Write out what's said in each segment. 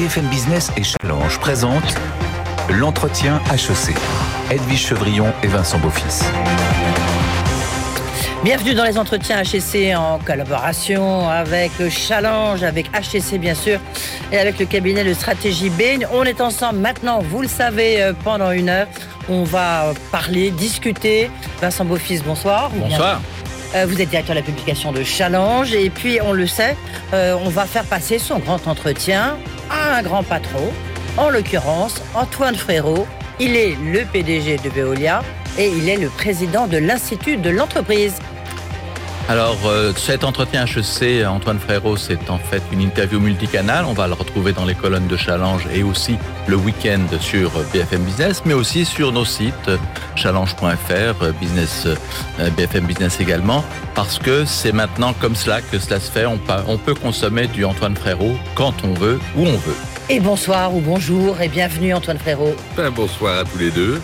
BFM Business et Challenge présentent l'entretien HEC. Edwige Chevrillon et Vincent Beaufils. Bienvenue dans les entretiens HEC en collaboration avec Challenge, avec HEC bien sûr, et avec le cabinet de stratégie B. On est ensemble maintenant, vous le savez, euh, pendant une heure. On va parler, discuter. Vincent Beaufils, bonsoir. Bonsoir. Euh, vous êtes directeur de la publication de Challenge et puis on le sait, euh, on va faire passer son grand entretien à un grand patron, en l'occurrence Antoine Frérot. Il est le PDG de Veolia et il est le président de l'Institut de l'entreprise. Alors, euh, cet entretien HEC, Antoine Frérot, c'est en fait une interview multicanale. On va le retrouver dans les colonnes de Challenge et aussi le week-end sur BFM Business, mais aussi sur nos sites challenge.fr, business, euh, BFM Business également, parce que c'est maintenant comme cela que cela se fait. On peut consommer du Antoine Frérot quand on veut, où on veut. Et bonsoir ou bonjour et bienvenue Antoine Frérot. Ben, bonsoir à tous les deux.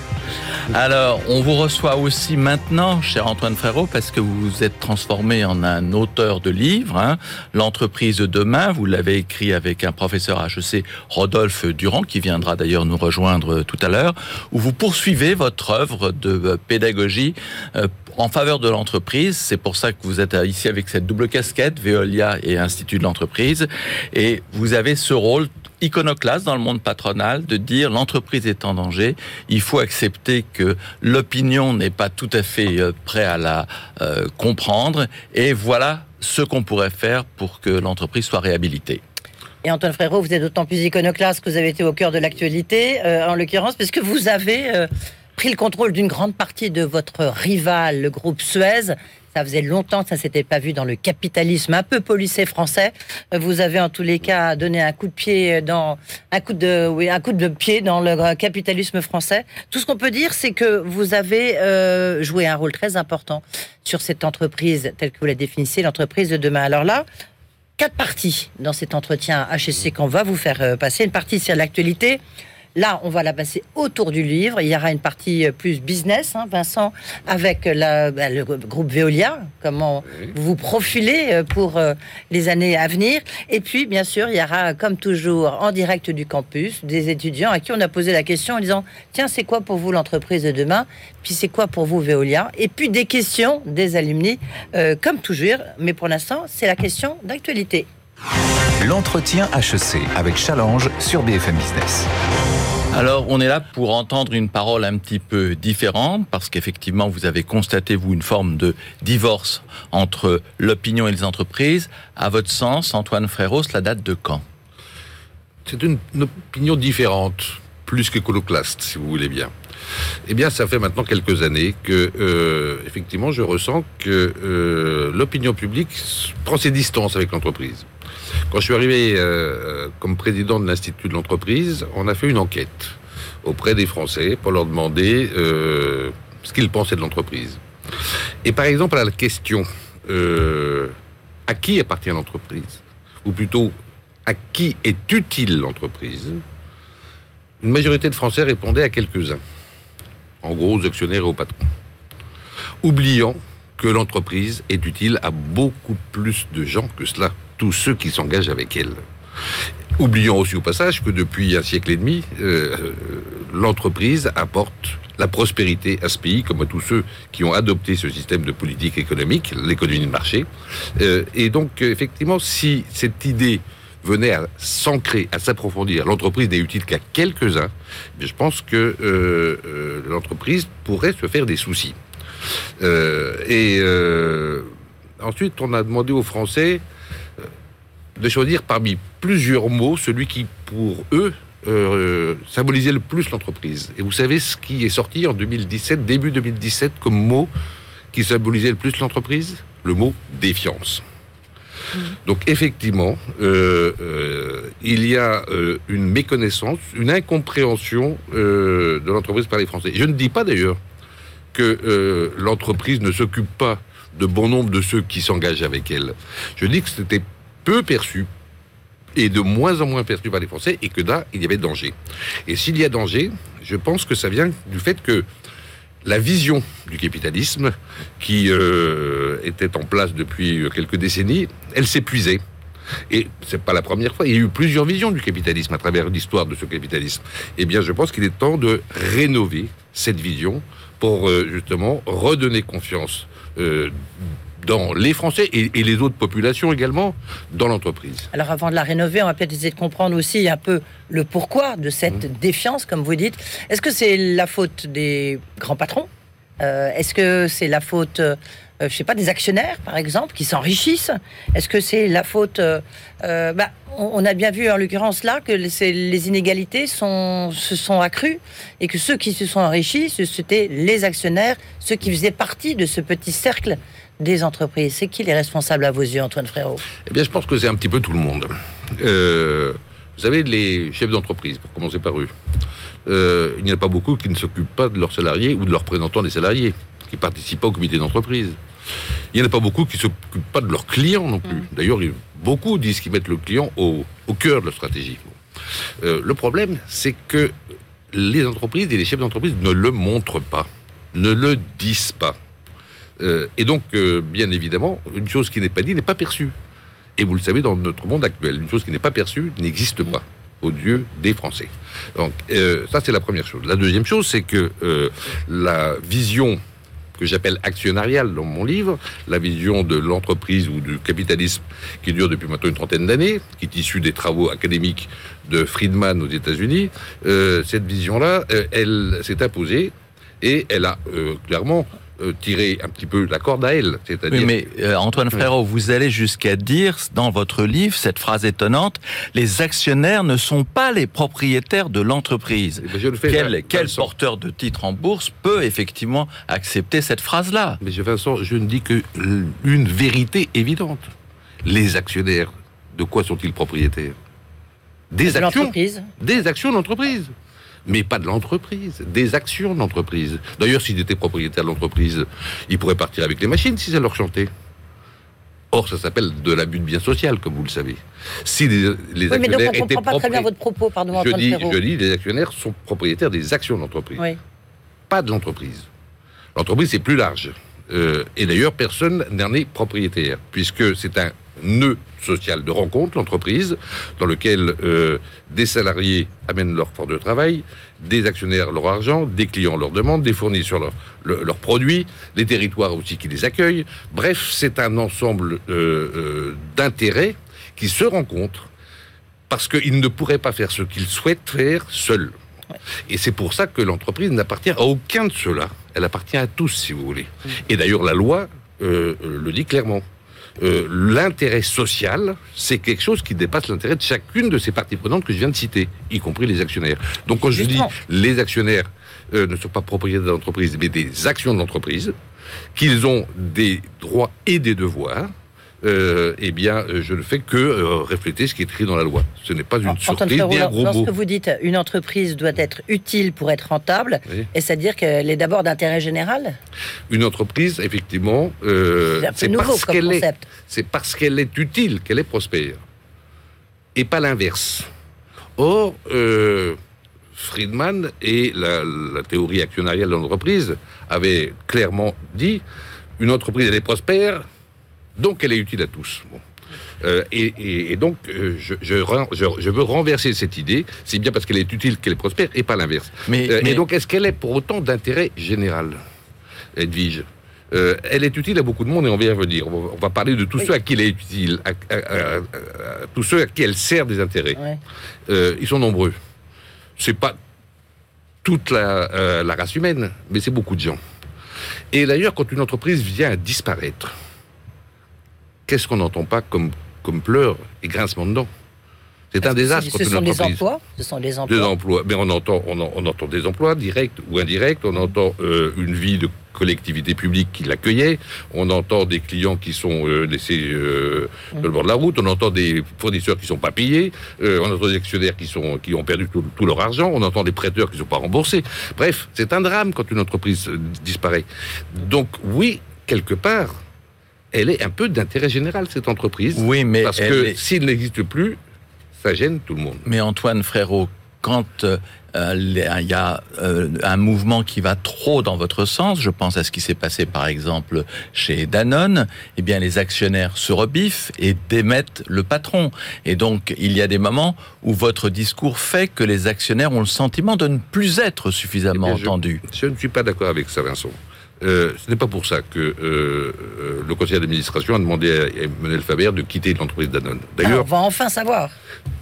Alors, on vous reçoit aussi maintenant, cher Antoine Frérot, parce que vous vous êtes transformé en un auteur de livres. hein. L'entreprise de demain, vous l'avez écrit avec un professeur HEC, Rodolphe Durand, qui viendra d'ailleurs nous rejoindre tout à l'heure, où vous poursuivez votre œuvre de euh, pédagogie euh, en faveur de l'entreprise. C'est pour ça que vous êtes euh, ici avec cette double casquette, Veolia et Institut de l'entreprise. Et vous avez ce rôle iconoclaste dans le monde patronal de dire l'entreprise est en danger, il faut accepter que l'opinion n'est pas tout à fait euh, prêt à la euh, comprendre et voilà ce qu'on pourrait faire pour que l'entreprise soit réhabilitée. Et Antoine Frérot, vous êtes d'autant plus iconoclaste que vous avez été au cœur de l'actualité, euh, en l'occurrence, parce que vous avez pris le contrôle d'une grande partie de votre rival, le groupe Suez. Ça faisait longtemps que ça s'était pas vu dans le capitalisme un peu policé français. Vous avez en tous les cas donné un coup de pied dans un coup de oui un coup de pied dans le capitalisme français. Tout ce qu'on peut dire, c'est que vous avez euh, joué un rôle très important sur cette entreprise telle que vous la définissez, l'entreprise de demain. Alors là, quatre parties dans cet entretien HSC qu'on va vous faire euh, passer. Une partie sur l'actualité. Là, on va la passer autour du livre. Il y aura une partie euh, plus business, hein, Vincent, avec la- bah, le groupe Veolia, comment vous vous profilez euh, pour euh, les années à venir. Et puis, bien sûr, il y aura, comme toujours, en direct du campus, des étudiants à qui on a posé la question en disant, tiens, c'est quoi pour vous l'entreprise de demain? Puis c'est quoi pour vous Veolia? Et puis des questions des alumni, euh, comme toujours. Mais pour l'instant, c'est la question d'actualité. L'entretien HEC avec Challenge sur BFM Business. Alors, on est là pour entendre une parole un petit peu différente, parce qu'effectivement, vous avez constaté, vous, une forme de divorce entre l'opinion et les entreprises. À votre sens, Antoine Frérot, cela date de quand? C'est une, une opinion différente, plus qu'écoloclaste, si vous voulez bien. Eh bien, ça fait maintenant quelques années que, euh, effectivement, je ressens que euh, l'opinion publique prend ses distances avec l'entreprise. Quand je suis arrivé euh, comme président de l'Institut de l'entreprise, on a fait une enquête auprès des Français pour leur demander ce qu'ils pensaient de l'entreprise. Et par exemple, à la question à qui appartient l'entreprise Ou plutôt, à qui est utile l'entreprise Une majorité de Français répondait à quelques-uns, en gros aux actionnaires et aux patrons, oubliant que l'entreprise est utile à beaucoup plus de gens que cela, tous ceux qui s'engagent avec elle. Oublions aussi au passage que depuis un siècle et demi, euh, l'entreprise apporte la prospérité à ce pays, comme à tous ceux qui ont adopté ce système de politique économique, l'économie de marché. Euh, et donc, effectivement, si cette idée venait à s'ancrer, à s'approfondir, l'entreprise n'est utile qu'à quelques-uns, mais je pense que euh, euh, l'entreprise pourrait se faire des soucis. Euh, et ensuite, on a demandé aux Français de choisir parmi plusieurs mots celui qui, pour eux, symbolisait le plus l'entreprise. Et vous savez ce qui est sorti en 2017, début 2017, comme mot qui symbolisait le plus l'entreprise? Le mot défiance. Donc effectivement, euh, euh, il y a euh, une méconnaissance, une incompréhension de l'entreprise par les Français. Je ne dis pas d'ailleurs que l'entreprise ne s'occupe pas de bon nombre de ceux qui s'engagent avec elle. Je dis que c'était peu perçu et de moins en moins perçu par les Français et que là, il y avait danger. Et s'il y a danger, je pense que ça vient du fait que la vision du capitalisme, qui euh, était en place depuis quelques décennies, elle s'épuisait. Et c'est pas la première fois. Il y a eu plusieurs visions du capitalisme à travers l'histoire de ce capitalisme. Eh bien, je pense qu'il est temps de rénover cette vision pour euh, justement redonner confiance euh, dans les Français et, et les autres populations également dans l'entreprise. Alors avant de la rénover, on va peut-être essayer de comprendre aussi un peu le pourquoi de cette Mmh. défiance, comme vous dites. Est-ce que c'est la faute des grands patrons? Euh, Est-ce que c'est la faute, euh, je sais pas, des actionnaires, par exemple, qui s'enrichissent? Est-ce que c'est la faute euh, euh, bah, on, on a bien vu en l'occurrence là que les, inégalités sont, se sont accrues et que ceux qui se sont enrichis, c'était les actionnaires, ceux qui faisaient partie de ce petit cercle des entreprises. C'est qui les responsables à vos yeux, Antoine Frérot Eh bien, je pense que c'est un petit peu tout le monde. Euh, vous savez, les chefs d'entreprise, pour commencer par eux, euh, il n'y en a pas beaucoup qui ne s'occupent pas de leurs salariés ou de leurs représentants des salariés, qui participent pas au comité d'entreprise. Il n'y en a pas beaucoup qui s'occupent pas de leurs clients non plus. D'ailleurs, il- beaucoup disent qu'ils mettent le client au, au cœur de leur stratégie. Euh, le problème, c'est que les entreprises et les chefs d'entreprise ne le montrent pas, ne le disent pas. Euh, et donc, euh, bien évidemment, une chose qui n'est pas dite n'est pas perçue. Et vous le savez, dans notre monde actuel, une chose qui n'est pas perçue n'existe pas aux yeux des Français. Donc, euh, ça, c'est la première chose. La deuxième chose, c'est que la vision que j'appelle actionnariale dans mon livre, la vision de l'entreprise ou du capitalisme qui dure depuis maintenant une trentaine d'années, qui est issue des travaux académiques de Friedman aux États-Unis, cette vision-là, elle s'est imposée et elle a clairement euh, tiré un petit peu la corde à elle. C'est-à-dire Oui, mais euh, Antoine Frérot, vous allez jusqu'à dire dans votre livre cette phrase étonnante les actionnaires ne sont pas les propriétaires de l'entreprise. Eh ben, je le fais, Quel, quel porteur de titre en bourse peut effectivement accepter cette phrase-là? Mais je, Vincent, je ne dis que une vérité évidente. Les actionnaires, de quoi sont-ils propriétaires? Des De actions. l'entreprise Des actions d'entreprise. Mais pas de l'entreprise, des actions d'entreprise. D'ailleurs, s'ils étaient propriétaires de l'entreprise, ils pourraient partir avec les machines si ça leur chantait. Or, ça s'appelle de l'abus de bien social, comme vous le savez. Si les, les Oui, mais donc actionnaires on ne étaient pas très bien votre propos, pardon, je dis, je dis, les actionnaires sont propriétaires des actions d'entreprise Oui. pas de l'entreprise. L'entreprise, c'est plus large. Euh, et d'ailleurs, personne n'en est propriétaire, puisque c'est un nœud social de rencontre, l'entreprise, dans lequel euh, des salariés amènent leur force de travail, des actionnaires leur argent, des clients leur demandent, des fournisseurs leur- le- leurs produits, les territoires aussi qui les accueillent. Bref, c'est un ensemble euh, euh, d'intérêts qui se rencontrent parce qu'ils ne pourraient pas faire ce qu'ils souhaitent faire seuls. Et c'est pour ça que l'entreprise n'appartient à aucun de ceux-là. Elle appartient à tous, si vous voulez. Et d'ailleurs, la loi le dit clairement. Euh, l'intérêt social, c'est quelque chose qui dépasse l'intérêt de chacune de ces parties prenantes que je viens de citer, y compris les actionnaires. Donc quand je dis les actionnaires euh, ne sont pas propriétaires de l'entreprise, mais des actions de l'entreprise, qu'ils ont des droits et des devoirs, euh, eh bien, euh, je ne fais que euh, refléter ce qui est écrit dans la loi. Ce n'est pas une Antoine surprise Frérot, ni un lors- gros lorsque mot. vous dites une entreprise doit être utile pour être rentable, Oui. et c'est-à-dire qu'elle est d'abord d'intérêt général? Une entreprise, effectivement, euh, C'est parce qu'elle est, concept. c'est parce qu'elle est utile qu'elle est prospère, et pas l'inverse. Or, Friedman et la, la théorie actionnariale de l'entreprise avaient clairement dit une entreprise elle est prospère, donc elle est utile à tous. Bon. Euh, et, et- et donc, euh, je, je, ren- je- je veux renverser cette idée. C'est bien parce qu'elle est utile qu'elle prospère et pas l'inverse. Mais, Euh, mais- Et donc, est-ce qu'elle est pour autant d'intérêt général, Edwige? Elle est utile à beaucoup de monde et on va y revenir. On va, on va parler de tous Oui. ceux à qui elle est utile, à, à- à- à- à tous ceux à qui elle sert des intérêts. Ouais. Ils sont nombreux. C'est pas toute la, la race humaine, mais c'est beaucoup de gens. Et d'ailleurs, quand une entreprise vient à disparaître, qu'est-ce qu'on n'entend pas comme, comme pleurs et grincement de dents C'est un désastre Ce sont des emplois. Ce sont des des emplois. emplois, mais on entend, on, en- on entend des emplois directs ou indirects, on entend euh, une vie de collectivité publique qui l'accueillait, on entend des clients qui sont euh, laissés euh, sur le bord de la route, on entend des fournisseurs qui sont pas payés, euh, on entend des actionnaires qui sont qui ont perdu tout, tout leur argent, on entend des prêteurs qui sont pas remboursés. Bref, c'est un drame quand une entreprise disparaît. Donc oui, quelque part, elle est un peu d'intérêt général cette entreprise, oui, mais parce que est- s'il n'existe plus, ça gêne tout le monde. Mais Antoine Frérot, quand euh, il y a euh, un mouvement qui va trop dans votre sens, je pense à ce qui s'est passé par exemple chez Danone, eh bien les actionnaires se rebiffent et démettent le patron. Et donc il y a des moments où votre discours fait que les actionnaires ont le sentiment de ne plus être suffisamment Eh bien, je- entendus. Je ne suis pas d'accord avec ça, Vincent. Euh, ce n'est pas pour ça que euh, euh, le conseil d'administration a demandé à Emmanuel Faber de quitter l'entreprise Danone. Ah, D'ailleurs, on va enfin savoir.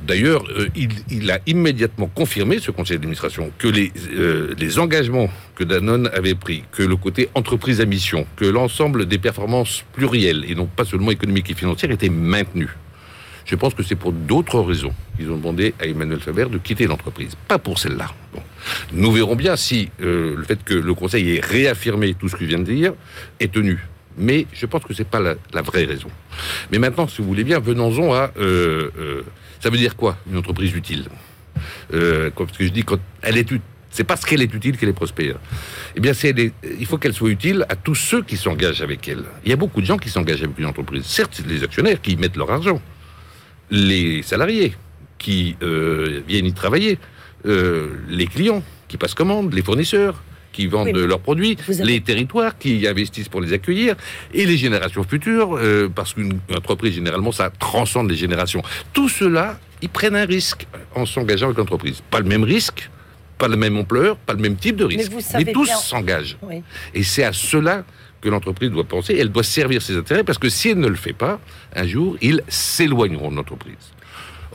D'ailleurs, il, il a immédiatement confirmé, ce conseil d'administration, que les, les engagements que Danone avait pris, que le côté entreprise à mission, que l'ensemble des performances plurielles, et non pas seulement économiques et financières, étaient maintenus. Je pense que c'est pour d'autres raisons qu'ils ont demandé à Emmanuel Faber de quitter l'entreprise, pas pour celle-là. Nous verrons bien si euh, le fait que le Conseil ait réaffirmé tout ce que je viens de dire est tenu. Mais je pense que c'est pas la, vraie raison. Mais maintenant, si vous voulez bien, venons-en à... euh, euh, ça veut dire quoi, une entreprise utile? Parce que je dis, quand elle est utile, c'est parce qu'elle est utile qu'elle est prospère. Eh bien, c'est il faut qu'elle soit utile à tous ceux qui s'engagent avec elle. Il y a beaucoup de gens qui s'engagent avec une entreprise. Certes, les actionnaires qui y mettent leur argent, les salariés qui euh, viennent y travailler, euh, les clients qui passent commande, les fournisseurs qui vendent Oui, mais leurs produits, avez- les territoires qui investissent pour les accueillir, et les générations futures, euh, parce qu'une une entreprise, généralement, ça transcende les générations. Tout cela, ils prennent un risque en s'engageant avec l'entreprise. Pas le même risque, pas la même ampleur, pas le même type de risque. vous savez tous bien- s'engagent. Oui. Et c'est à cela que l'entreprise doit penser. Elle doit servir ses intérêts parce que si elle ne le fait pas, un jour, ils s'éloigneront de l'entreprise.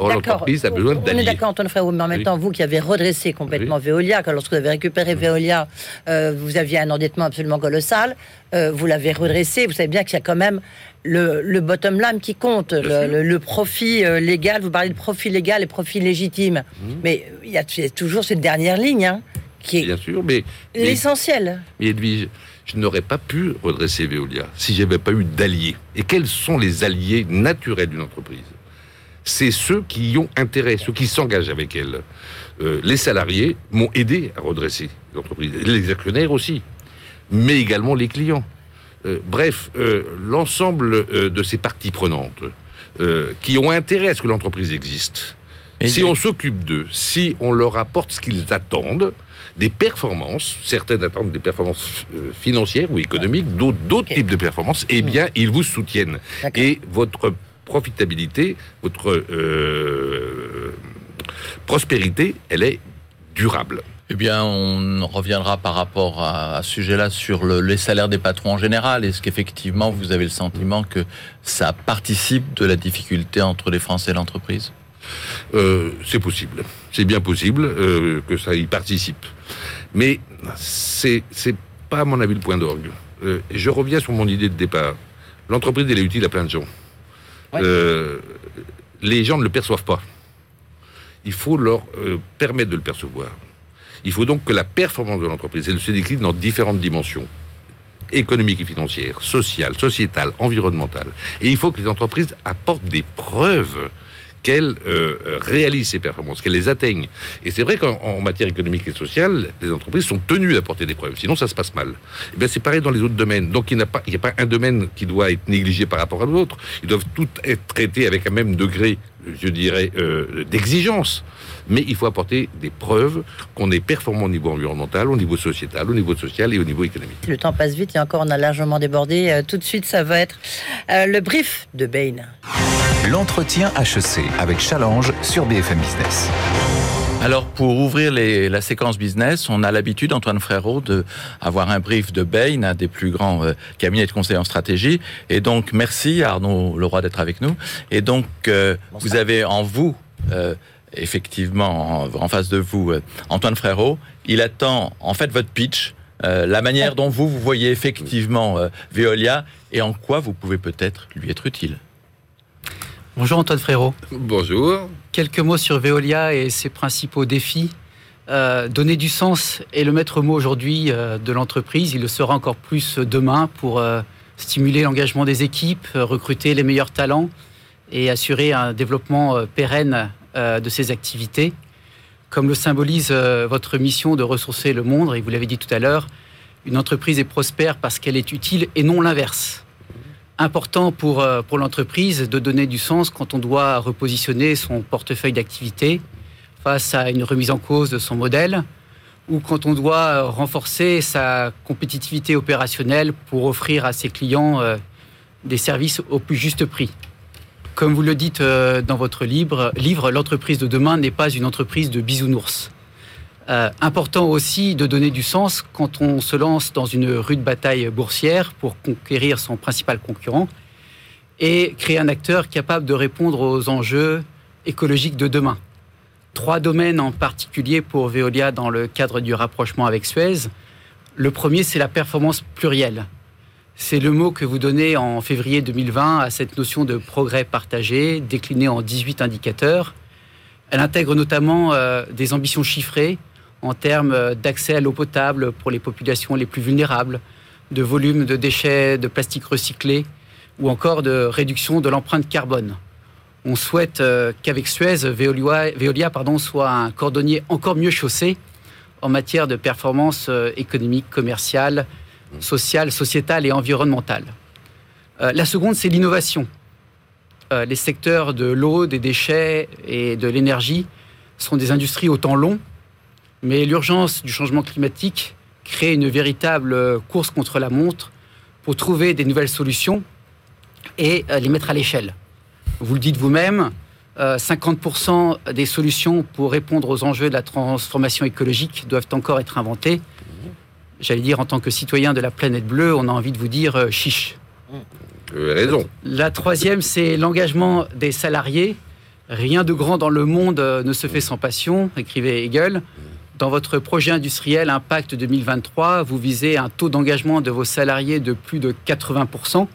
Or, l'entreprise a besoin On est d'alliés. d'accord, Antoine Frérot, mais en même temps, vous qui avez redressé complètement Veolia, quand lorsque vous avez récupéré Veolia, euh, vous aviez un endettement absolument colossal, euh, vous l'avez redressé, vous savez bien qu'il y a quand même le, le bottom line qui compte, le, sûr. le- le profit euh, légal, vous parlez de profit légal et profit légitime, Mhm. mais il y, a, il y a toujours cette dernière ligne hein, qui est Bien sûr, mais, l'essentiel. mais Edwige, je n'aurais pas pu redresser Veolia si j'avais pas eu d'alliés. Et quels sont les alliés naturels d'une entreprise? C'est ceux qui y ont intérêt, ceux qui s'engagent avec elle. Euh, les salariés m'ont aidé à redresser l'entreprise, les actionnaires aussi, mais également les clients. Euh, bref, euh, l'ensemble de ces parties prenantes qui ont intérêt à ce que l'entreprise existe. Et- si on s'occupe d'eux, si on leur apporte ce qu'ils attendent, des performances, certaines attendent des performances euh, financières ou économiques, d'autres types de performances, eh bien, ils vous soutiennent. Et votre profitabilité, votre euh, prospérité, elle est durable. Eh bien, on reviendra par rapport à, à ce sujet-là sur le- les salaires des patrons en général. Est-ce qu'effectivement, vous avez le sentiment que ça participe de la difficulté entre les Français et l'entreprise? Euh, c'est possible. C'est bien possible euh, que ça y participe. Mais c'est c'est pas à mon avis le point d'orgue. Euh, et je reviens sur mon idée de départ. L'entreprise elle est utile à plein de gens. Ouais. Euh, les gens ne le perçoivent pas. Il faut leur euh, permettre de le percevoir. Il faut donc que la performance de l'entreprise, elle se décline dans différentes dimensions économiques et financières, sociales, sociétales, environnementales. Et il faut que les entreprises apportent des preuves qu'elles euh, euh, réalisent ces performances, qu'elles les atteignent. Et c'est vrai qu'en en matière économique et sociale, les entreprises sont tenues d'apporter des preuves, sinon ça se passe mal. Et bien c'est pareil dans les autres domaines. Donc il n'y a, pas- un domaine qui doit être négligé par rapport à l'autre. Ils doivent tous être traités avec un même degré, je dirais, euh, d'exigence. Mais il faut apporter des preuves qu'on est performant au niveau environnemental, au niveau sociétal, au niveau social et au niveau économique. Le temps passe vite et encore on a largement débordé. Euh, tout de suite, ça va être euh, le brief de Bain. L'entretien HEC avec Challenge sur BFM Business. Alors, pour ouvrir les- la séquence business, on a l'habitude, Antoine Frérot, de avoir un brief de Bain, un des plus grands euh, cabinets de conseil en stratégie. Et donc, merci à Arnaud Leroy d'être avec nous. Et donc, euh, vous avez en vous, euh, effectivement, en, en face de vous, euh, Antoine Frérot. Il attend, en fait, votre pitch, euh, la manière dont vous, vous voyez effectivement euh, Veolia et en quoi vous pouvez peut-être lui être utile. Bonjour Antoine Frérot. Bonjour. Quelques mots sur Veolia et ses principaux défis. Euh, donner du sens est le maître mot aujourd'hui euh, de l'entreprise. Il le sera encore plus demain pour euh, stimuler l'engagement des équipes, recruter les meilleurs talents et assurer un développement pérenne de ces activités. Comme le symbolise votre mission de ressourcer le monde, et vous l'avez dit tout à l'heure, une entreprise est prospère parce qu'elle est utile et non l'inverse. Important pour, euh, pour l'entreprise de donner du sens quand on doit repositionner son portefeuille d'activités, face à une remise en cause de son modèle ou quand on doit renforcer sa compétitivité opérationnelle pour offrir à ses clients euh, des services au plus juste prix. Comme vous le dites euh, dans votre livre l'entreprise de demain n'est pas une entreprise de bisounours. Euh, important aussi de donner du sens quand on se lance dans une rude bataille boursière pour conquérir son principal concurrent et créer un acteur capable de répondre aux enjeux écologiques de demain. Trois domaines en particulier pour Veolia dans le cadre du rapprochement avec Suez. Le premier, c'est la performance plurielle. C'est le mot que vous donnez en février 2020 à cette notion de progrès partagé, déclinée en 18 indicateurs. Elle intègre notamment euh, des ambitions chiffrées en termes d'accès à l'eau potable pour les populations les plus vulnérables, de volume de déchets de plastique recyclés ou encore de réduction de l'empreinte carbone. On souhaite euh, qu'avec Suez, Veolia, pardon, soit un cordonnier encore mieux chaussé en matière de performance euh, économique, commerciale, sociale, sociétale et environnementale. Euh, la seconde, c'est l'innovation. les secteurs de l'eau, des déchets et de l'énergie sont des industries au temps long mais l'urgence du changement climatique crée une véritable course contre la montre pour trouver des nouvelles solutions et euh, les mettre à l'échelle. Vous le dites vous-même, 50% euh, des solutions pour répondre aux enjeux de la transformation écologique doivent encore être inventées. J'allais dire, en tant que citoyen de la planète bleue, on a envie de vous dire euh, chiche. Vous avez raison. La troisième, c'est l'engagement des salariés. Rien de grand dans le monde ne se fait sans passion, écrivait Hegel. Dans votre projet industriel Impact 2023, vous visez un taux d'engagement de vos salariés de plus de 80%.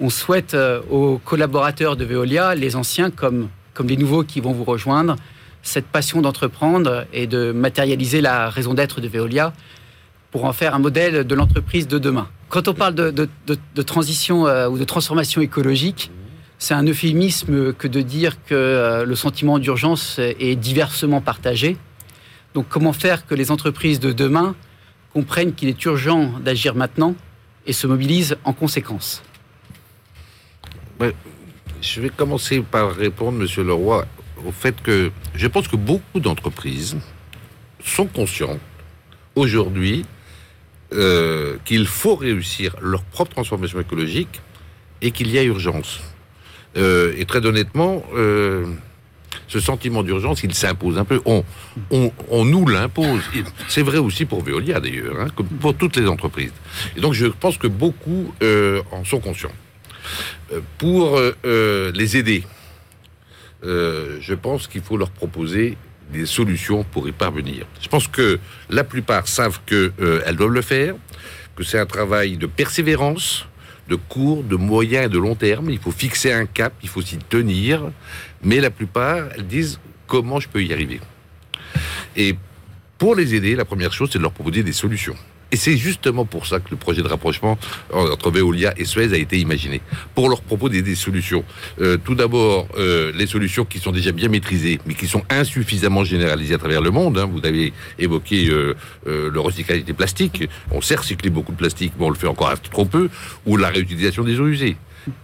On souhaite euh, aux collaborateurs de Veolia, les anciens comme, les nouveaux qui vont vous rejoindre, cette passion d'entreprendre et de matérialiser la raison d'être de Veolia pour en faire un modèle de l'entreprise de demain. Quand on parle de, de, transition euh, ou de transformation écologique, c'est un euphémisme que de dire que euh, le sentiment d'urgence est diversement partagé. Donc comment faire que les entreprises de demain comprennent qu'il est urgent d'agir maintenant et se mobilisent en conséquence? Je vais commencer par répondre, Monsieur Leroy, au fait que je pense que beaucoup d'entreprises sont conscientes aujourd'hui euh, qu'il faut réussir leur propre transformation écologique et qu'il y a urgence. Euh, et très honnêtement, euh, ce sentiment d'urgence, il s'impose un peu. On, on, nous l'impose. C'est vrai aussi pour Veolia d'ailleurs, hein, comme pour toutes les entreprises. Et donc je pense que beaucoup euh, en sont conscients. Euh, pour euh, les aider, je pense qu'il faut leur proposer des solutions pour y parvenir. Je pense que la plupart savent qu'elles doivent le faire, que c'est un travail de persévérance, de court, de moyen et de long terme. Il faut fixer un cap, il faut s'y tenir. Mais la plupart, elles disent comment je peux y arriver. Et pour les aider, la première chose, c'est de leur proposer des solutions. Et c'est justement pour ça que le projet de rapprochement entre Veolia et Suez a été imaginé, pour leur proposer des solutions. Euh, tout d'abord, euh, les solutions qui sont déjà bien maîtrisées, mais qui sont insuffisamment généralisées à travers le monde. Hein. Vous avez évoqué euh, le recyclage des plastiques. On sait recycler beaucoup de plastique, mais on le fait encore trop peu. Ou la réutilisation des eaux usées.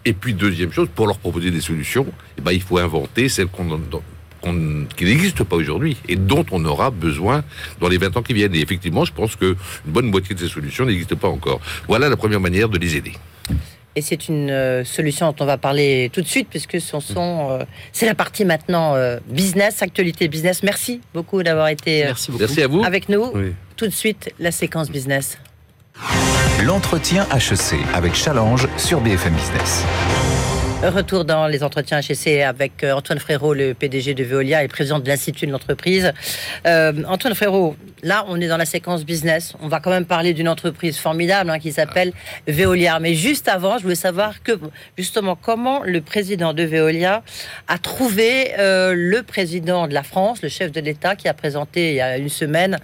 Et puis, deuxième chose, pour leur proposer des solutions, eh ben, il faut inventer celles qu'on qui n'existe pas aujourd'hui et dont on aura besoin dans les 20 ans qui viennent. Et effectivement, je pense qu'une bonne moitié de ces solutions n'existent pas encore. Voilà la première manière de les aider. Et c'est une euh, solution dont on va parler tout de suite, puisque ce sont, euh, c'est la partie maintenant euh, business, actualité business. Merci beaucoup d'avoir été Merci, Merci à vous. avec nous. Tout de suite, la séquence business. L'entretien HEC avec Challenge sur BFM Business. Retour dans les entretiens HEC avec euh, Antoine Frérot, le PDG de Veolia et président de l'Institut de l'entreprise. Euh, Antoine Frérot, là, on est dans la séquence business. On va quand même parler d'une entreprise formidable hein, qui s'appelle Veolia. Mais juste avant, je voulais savoir que, justement, comment le président de Veolia a trouvé euh, le président de la France, le chef de l'État, qui a présenté il y a une semaine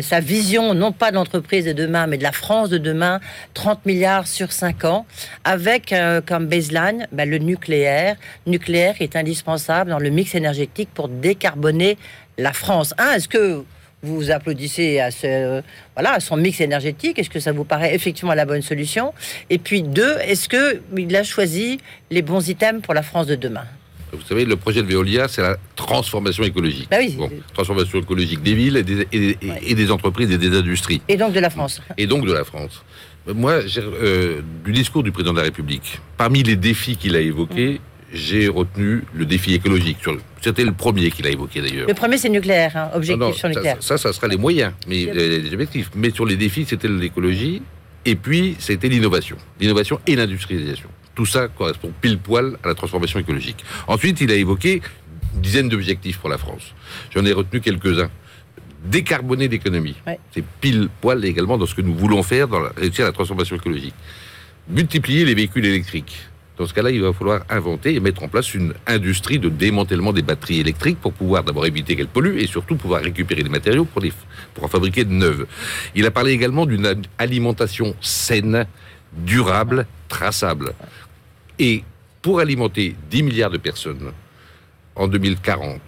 sa vision, non pas de l'entreprise de demain, mais de la France de demain, 30 milliards sur 5 ans, avec comme baseline ben, le nucléaire. Nucléaire est indispensable dans le mix énergétique pour décarboner la France. Un, est-ce que vous applaudissez à, ce, voilà, à son mix énergétique? Est-ce que ça vous paraît effectivement la bonne solution? Et puis deux, est-ce qu'il a choisi les bons items pour la France de demain? Vous savez, le projet de Veolia, c'est la transformation écologique. Bah oui. Bon, transformation écologique des villes et des, et- et- Ouais. et des entreprises et des industries. Et donc de la France. et donc de la France. Moi, euh, du discours du président de la République, parmi les défis qu'il a évoqués, j'ai retenu le défi écologique. Le- C'était le premier qu'il a évoqué d'ailleurs. Le premier, c'est nucléaire, hein, objectif Non, non, sur ça- nucléaire. Ça, ça, sera les moyens, mais euh, les objectifs. Mais sur les défis, c'était l'écologie, et puis c'était l'innovation, l'innovation et l'industrialisation. Tout ça correspond pile poil à la transformation écologique. Ensuite, il a évoqué une dizaine d'objectifs pour la France. J'en ai retenu quelques-uns. Décarboner l'économie, Ouais. c'est pile poil également dans ce que nous voulons faire dans la, réussir la transformation écologique. Multiplier les véhicules électriques. Dans ce cas-là, il va falloir inventer et mettre en place une industrie de démantèlement des batteries électriques pour pouvoir d'abord éviter qu'elles polluent et surtout pouvoir récupérer des matériaux pour, les, pour en fabriquer de neuves. Il a parlé également d'une alimentation saine, durable, traçable. Et pour alimenter 10 milliards de personnes en 2040,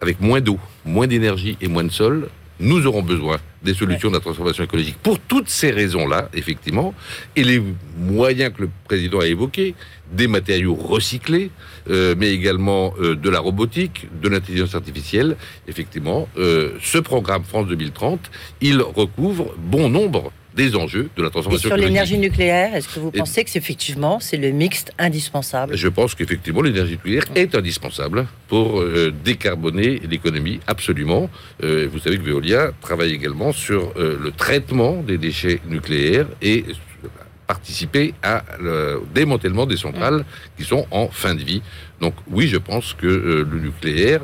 avec moins d'eau, moins d'énergie et moins de sol, nous aurons besoin des solutions de la transformation écologique. Pour toutes ces raisons-là, effectivement, et les moyens que le président a évoqués, des matériaux recyclés, euh, mais également euh, de la robotique, de l'intelligence artificielle, effectivement, euh, ce programme France 2030, il recouvre bon nombre des enjeux de la Et transformation sur écologique. l'énergie nucléaire, est-ce que vous Et- pensez que c'est effectivement c'est le mixte indispensable Je pense qu'effectivement, l'énergie nucléaire est indispensable pour euh, décarboner l'économie, absolument. Euh, vous savez que Veolia travaille également sur euh, le traitement des déchets nucléaires et participer à le démantèlement des centrales qui sont en fin de vie. Donc oui, je pense que le nucléaire,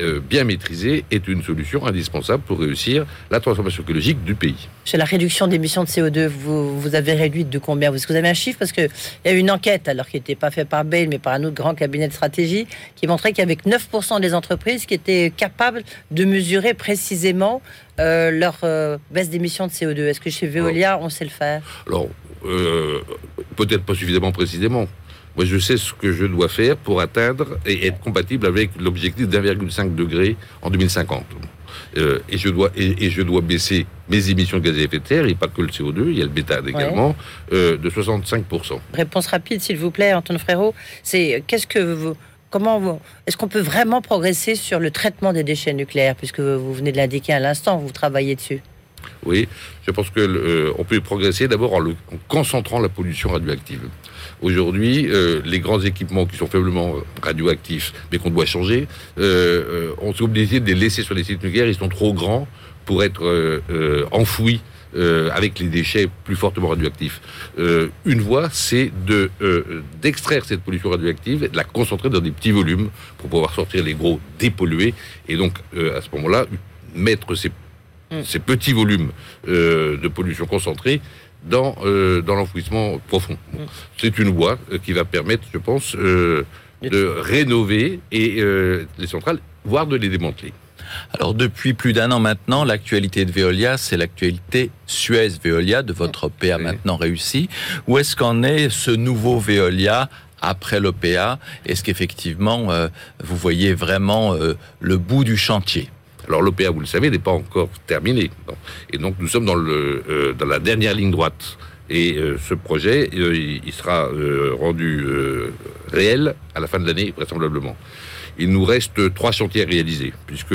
euh, bien maîtrisé, est une solution indispensable pour réussir la transformation écologique du pays. Sur la réduction d'émissions de CO2, vous, vous avez réduit de combien? Est-ce que vous avez un chiffre Parce qu'il y a eu une enquête, alors qui n'était pas faite par Bain, mais par un autre grand cabinet de stratégie, qui montrait qu'avec 9% des entreprises qui étaient capables de mesurer précisément euh, leur euh, baisse d'émissions de CO2. Est-ce que chez Veolia, on sait le faire? Alors, peut-être pas suffisamment précisément. Moi, je sais ce que je dois faire pour atteindre et être compatible avec l'objectif d'1,5 degré en 2050. Euh, et, je dois, et, et je dois baisser mes émissions de gaz à effet de serre, et pas que le CO2, il y a le méthane également, euh, de 65%. Réponse rapide, s'il vous plaît, Antoine Frérot. C'est qu'est-ce que vous, comment est-ce qu'on peut vraiment progresser sur le traitement des déchets nucléaires, puisque vous venez de l'indiquer à l'instant, vous travaillez dessus? Oui, je pense que euh, on peut progresser d'abord en concentrant la pollution radioactive. Aujourd'hui, euh, les grands équipements qui sont faiblement radioactifs, mais qu'on doit changer, euh, euh, on s'est obligé de les laisser sur les sites nucléaires. Ils sont trop grands pour être euh, euh, enfouis. euh, avec les déchets plus fortement radioactifs. Euh, une voie, c'est de euh, d'extraire cette pollution radioactive, et de la concentrer dans des petits volumes pour pouvoir sortir les gros dépollués, et donc euh, à ce moment-là mettre ces ces petits volumes euh, de pollution concentrée dans, euh, dans l'enfouissement profond. Bon. C'est une voie euh, qui va permettre, je pense, euh, de rénover et, euh, les centrales, voire de les démanteler. Alors depuis plus d'un an maintenant, l'actualité de Veolia, c'est l'actualité Suez-Veolia de votre PA Oui. maintenant réussi. Où est-ce qu'en est ce nouveau Veolia après l'OPA Est-ce qu'effectivement, euh, vous voyez vraiment euh, le bout du chantier? Alors l'OPA, vous le savez, n'est pas encore terminé. Bon. Et donc nous sommes dans, le, euh, dans la dernière ligne droite. Et euh, ce projet, euh, il sera rendu réel à la fin de l'année, vraisemblablement. Il nous reste trois chantiers à réaliser, puisque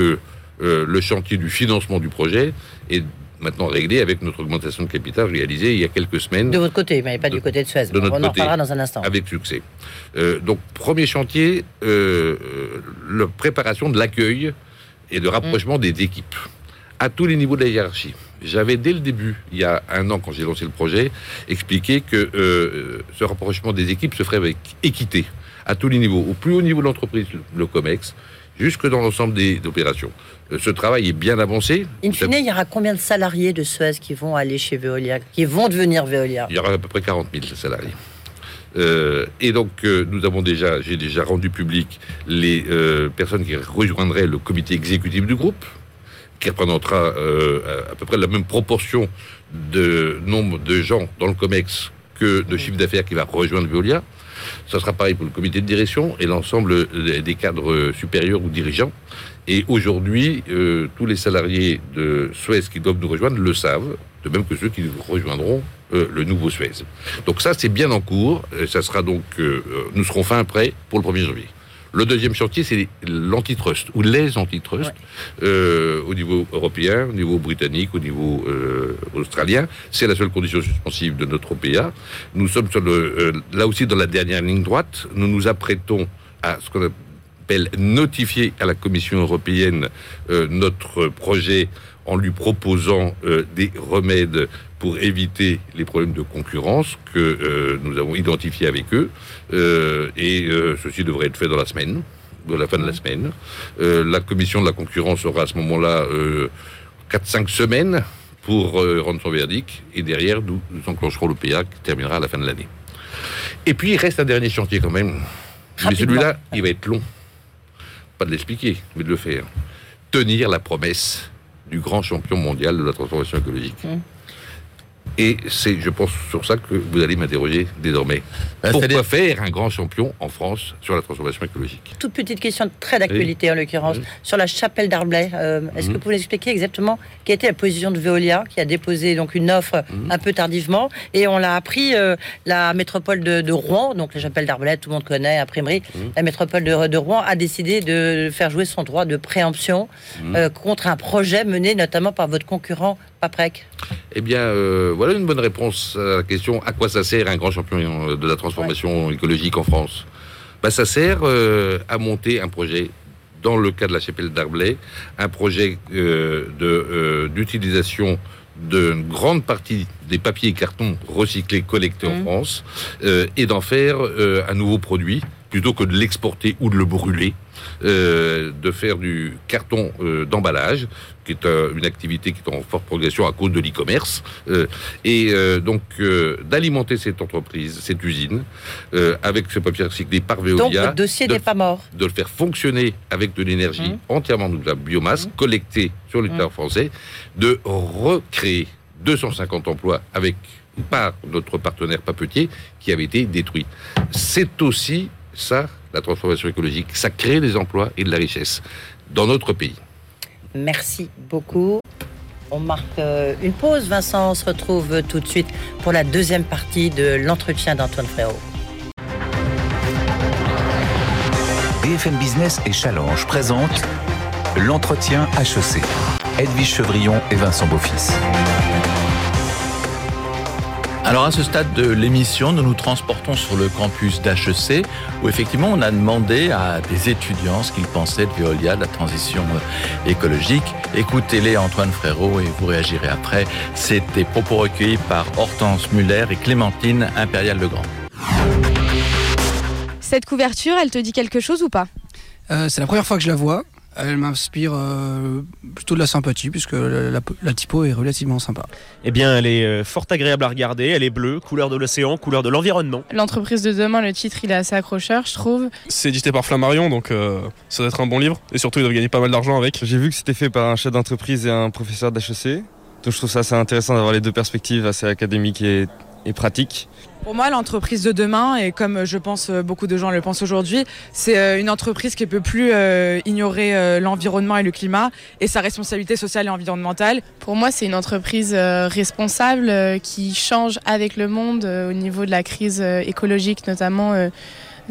le chantier du financement du projet est maintenant réglé avec notre augmentation de capital réalisée il y a quelques semaines De votre côté, mais pas De- du côté de Suez. de notre on en côté. reparlera dans un instant. avec succès. Euh, donc, premier chantier, euh, la préparation de l'accueil et de rapprochement des équipes à tous les niveaux de la hiérarchie. J'avais dès le début, il y a un an quand j'ai lancé le projet, expliqué que euh, ce rapprochement des équipes se ferait avec équité à tous les niveaux, au plus haut niveau de l'entreprise, le COMEX, jusque dans l'ensemble des opérations. Euh, Ce travail est bien avancé. In fine, il y aura combien de salariés de Suez qui vont aller chez Veolia, qui vont devenir Veolia? Il y aura à peu près 40 000 salariés. Euh, et donc, euh, nous avons déjà, j'ai déjà rendu public les euh, personnes qui rejoindraient le comité exécutif du groupe, qui représentera euh, à peu près la même proportion de nombre de gens dans le COMEX que de chiffre d'affaires qui va rejoindre Veolia. Ça sera pareil pour le comité de direction et l'ensemble des cadres supérieurs ou dirigeants. Et aujourd'hui, tous les salariés de Suez qui doivent nous rejoindre le savent, de même que ceux qui rejoindront euh, le nouveau Suez. Donc ça, c'est bien en cours. Et ça sera donc, euh, euh, nous serons fin prêts pour le 1er janvier. Le deuxième chantier, c'est l'antitrust, ou les antitrusts, euh, au niveau européen, au niveau britannique, au niveau euh, australien. C'est la seule condition suspensive de notre OPA. Nous sommes sur le, euh, là aussi dans la dernière ligne droite. Nous nous apprêtons à ce qu'on appelle notifier à la Commission européenne notre projet en lui proposant euh, des remèdes pour éviter les problèmes de concurrence que euh, nous avons identifiés avec eux. Euh, et ceci devrait être fait dans la semaine, de la fin de la semaine. Euh, la commission de la concurrence aura à ce moment-là euh, 4-5 semaines pour rendre son verdict. Et derrière, nous, nous enclencherons l'OPA qui terminera à la fin de l'année. Et puis, il reste un dernier chantier quand même. Mais celui-là, il va être long. Pas de l'expliquer, mais de le faire. Tenir la promesse du grand champion mondial de la transformation écologique. Mm. Et c'est, je pense, sur ça que vous allez m'interroger désormais. Bah, Pourquoi faire un grand champion en France sur la transformation écologique? Toute petite question très d'actualité en l'occurrence Oui. sur la chapelle d'Arblay. Euh, Est-ce que Mhm. vous pouvez expliquer exactement quelle était la position de Veolia qui a déposé donc une offre Mhm. un peu tardivement et on l'a appris euh, la métropole de, de Rouen donc la chapelle d'Arblay tout le monde connaît imprimerie Mhm. la métropole de, de Rouen a décidé de faire jouer son droit de préemption Mhm. euh, contre un projet mené notamment par votre concurrent Paprec. Eh bien, euh, voilà une bonne réponse à la question à quoi ça sert un grand champion euh, de la transformation écologique en France? Bah, Ça sert euh, à monter un projet, dans le cas de la chapelle d'Arblay, un projet euh, de, d'utilisation d'une grande partie des papiers et cartons recyclés collectés en Mhm. France et d'en faire un nouveau produit plutôt que de l'exporter ou de le brûler, euh, de faire du carton euh, d'emballage, qui est euh, une activité qui est en forte progression à cause de l'e-commerce, euh, et donc d'alimenter cette entreprise, cette usine, avec ce papier recyclé par Donc Veolia, votre dossier de- n'est pas mort. de le faire fonctionner avec de l'énergie Mhm. entièrement de la biomasse Mhm. collectée sur le territoire français, de recréer 250 emplois avec par notre partenaire papetier qui avait été détruit. C'est aussi ça la transformation écologique, ça crée des emplois et de la richesse dans notre pays. Merci beaucoup. On marque euh, une pause. Vincent, on se retrouve tout de suite pour la deuxième partie de l'entretien d'Antoine Frérot. BFM Business et Challenge présentent l'entretien HEC. Edwige Chevrillon et Vincent Beaufils. Alors à ce stade de l'émission, nous nous transportons sur le campus d'HEC où effectivement on a demandé à des étudiants ce qu'ils pensaient de Veolia, de la transition euh, écologique. Écoutez-les Antoine Frérot et vous réagirez après. C'est des propos recueillis par Hortense Muller et Clémentine Impérial-Legrand. Cette couverture, elle te dit quelque chose ou pas? Euh, c'est la première fois que je la vois. Elle m'inspire euh, plutôt de la sympathie puisque la, la- la typo est relativement sympa. Eh bien, elle est euh, fort agréable à regarder. Elle est bleue, couleur de l'océan, couleur de l'environnement. L'entreprise de demain, le titre, il est assez accrocheur, je trouve. C'est édité par Flammarion, donc euh, ça doit être un bon livre. Et surtout, ils doivent gagner pas mal d'argent avec. J'ai vu que c'était fait par un chef d'entreprise et un professeur d'HEC. Donc je trouve ça assez intéressant d'avoir les deux perspectives assez académiques et, et pratiques. Pour moi, l'entreprise de demain, et comme je pense euh, beaucoup de gens le pensent aujourd'hui, c'est euh, une entreprise qui ne peut plus euh, ignorer euh, l'environnement et le climat et sa responsabilité sociale et environnementale. Pour moi, c'est une entreprise euh, responsable euh, qui change avec le monde euh, au niveau de la crise euh, écologique, notamment euh,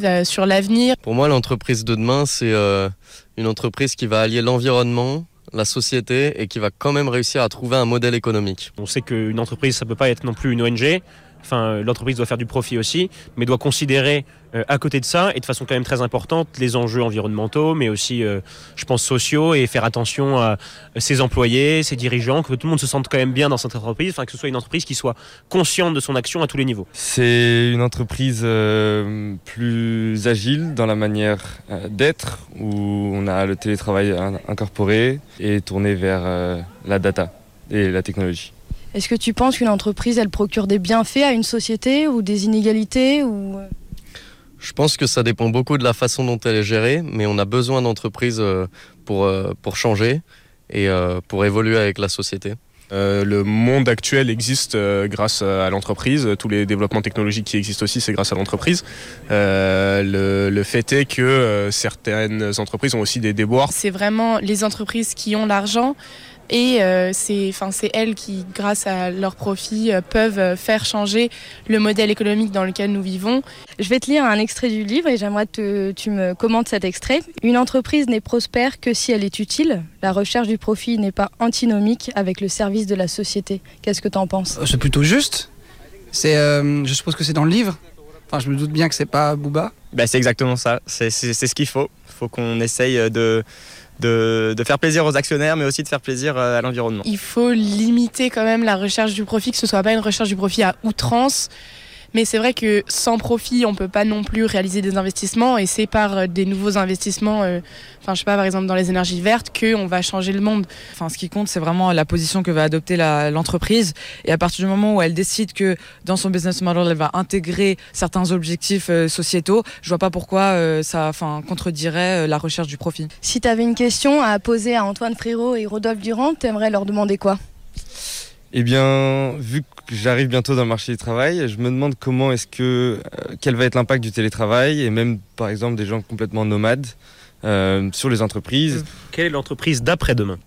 euh, sur l'avenir. Pour moi, l'entreprise de demain, c'est euh, une entreprise qui va allier l'environnement, la société et qui va quand même réussir à trouver un modèle économique. On sait qu'une entreprise, ça peut pas être non plus une ONG. Enfin, l'entreprise doit faire du profit aussi, mais doit considérer euh, à côté de ça, et de façon quand même très importante, les enjeux environnementaux, mais aussi, euh, je pense, sociaux, et faire attention à ses employés, ses dirigeants, que tout le monde se sente quand même bien dans cette entreprise, que ce soit une entreprise qui soit consciente de son action à tous les niveaux. C'est une entreprise euh, plus agile dans la manière euh, d'être, où on a le télétravail in- incorporé et tourné vers euh, la data et la technologie. Est-ce que tu penses qu'une entreprise, elle procure des bienfaits à une société ou des inégalités ou... euh, Je pense que ça dépend beaucoup de la façon dont elle est gérée, mais on a besoin d'entreprises euh, pour, euh, pour changer et pour évoluer avec la société. Euh, le monde actuel existe euh, grâce à l'entreprise. Tous les développements technologiques qui existent aussi, c'est grâce à l'entreprise. Euh, le, le fait est que euh, certaines entreprises ont aussi des déboires. C'est vraiment les entreprises qui ont l'argent Et euh, c'est elles qui, grâce à leurs profits, euh, peuvent faire changer le modèle économique dans lequel nous vivons. Je vais te lire un extrait du livre et j'aimerais que tu me commentes cet extrait. Une entreprise n'est prospère que si elle est utile. La recherche du profit n'est pas antinomique avec le service de la société. Qu'est-ce que tu en penses C'est plutôt juste. C'est, je suppose que c'est dans le livre. Enfin, je me doute bien que c'est pas Booba. Bah, c'est exactement ça. C'est ce qu'il faut. Il faut qu'on essaye de, de, de, faire plaisir aux actionnaires, mais aussi de faire plaisir euh, à l'environnement. Il faut limiter quand même la recherche du profit, que ce soit pas une recherche du profit à outrance. Mais c'est vrai que sans profit, on peut pas non plus réaliser des investissements et c'est par euh, des nouveaux investissements, euh, enfin je sais pas, par exemple dans les énergies vertes, qu'on va changer le monde. Enfin, ce qui compte, c'est vraiment la position que va adopter l'entreprise et à partir du moment où elle décide que dans son business model, elle va intégrer certains objectifs euh, sociétaux, je vois pas pourquoi ça, enfin, contredirait la recherche du profit. Si tu avais une question à poser à Antoine Frérot et Rodolphe Durand, tu aimerais leur demander quoi? Eh bien, vu que j'arrive bientôt dans le marché du travail, je me demande comment est-ce que, euh, quel va être l'impact du télétravail et même, par exemple, des gens complètement nomades euh, sur les entreprises. Quelle est l'entreprise d'après-demain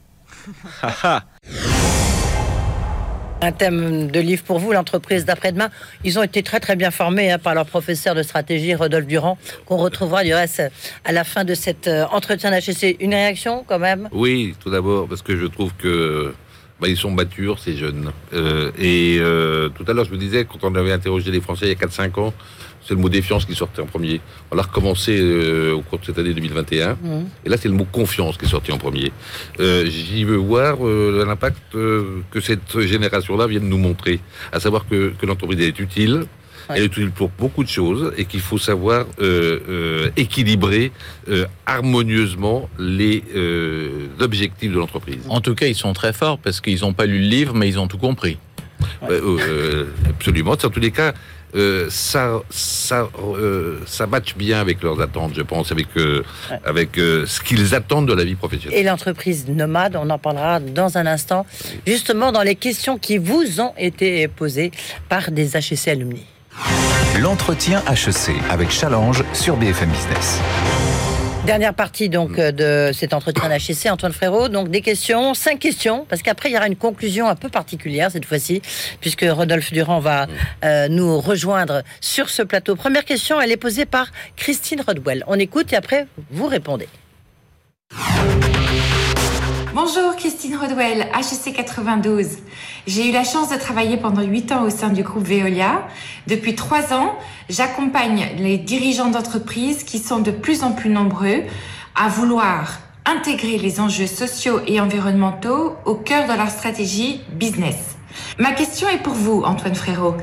Un thème de livre pour vous, l'entreprise d'après-demain. Ils ont été très très bien formés hein, par leur professeur de stratégie, Rodolphe Durand, qu'on retrouvera du reste à la fin de cet euh, entretien d'HEC. Une réaction quand même? Oui, tout d'abord, parce que je trouve que bah, ils sont matures, ces jeunes. Euh, et euh, tout à l'heure, je me disais, quand on avait interrogé les Français il y a 4-5 ans, c'est le mot défiance qui sortait en premier. On l'a recommencé euh, au cours de cette année 2021. Mmh. Et là, c'est le mot confiance qui est sorti en premier. J'y veux voir l'impact que cette génération-là vient de nous montrer. À savoir que, que l'entreprise est utile, elle est utile pour beaucoup de choses et qu'il faut savoir euh, euh, équilibrer euh, harmonieusement les objectifs de l'entreprise. En tout cas, ils sont très forts parce qu'ils n'ont pas lu le livre, mais ils ont tout compris. absolument. En tous les cas, ça, ça, ça matche bien avec leurs attentes, je pense, avec, avec ce qu'ils attendent de la vie professionnelle. Et l'entreprise nomade, on en parlera dans un instant, justement dans les questions qui vous ont été posées par des HEC alumni. L'entretien HEC avec Challenge sur BFM Business. Dernière partie donc euh, de cet entretien d'HEC, Antoine Frérot. Donc des questions, cinq questions, parce qu'après il y aura une conclusion un peu particulière cette fois-ci, puisque Rodolphe Durand va euh, nous rejoindre sur ce plateau. Première question, elle est posée par Christine Rodwell. On écoute et après vous répondez. Bonjour, Christine Rodwell, HEC 92. J'ai eu la chance de travailler pendant 8 ans au sein du groupe Veolia. Depuis 3 ans, j'accompagne les dirigeants d'entreprises qui sont de plus en plus nombreux à vouloir intégrer les enjeux sociaux et environnementaux au cœur de leur stratégie business. Ma question est pour vous, Antoine Frérot.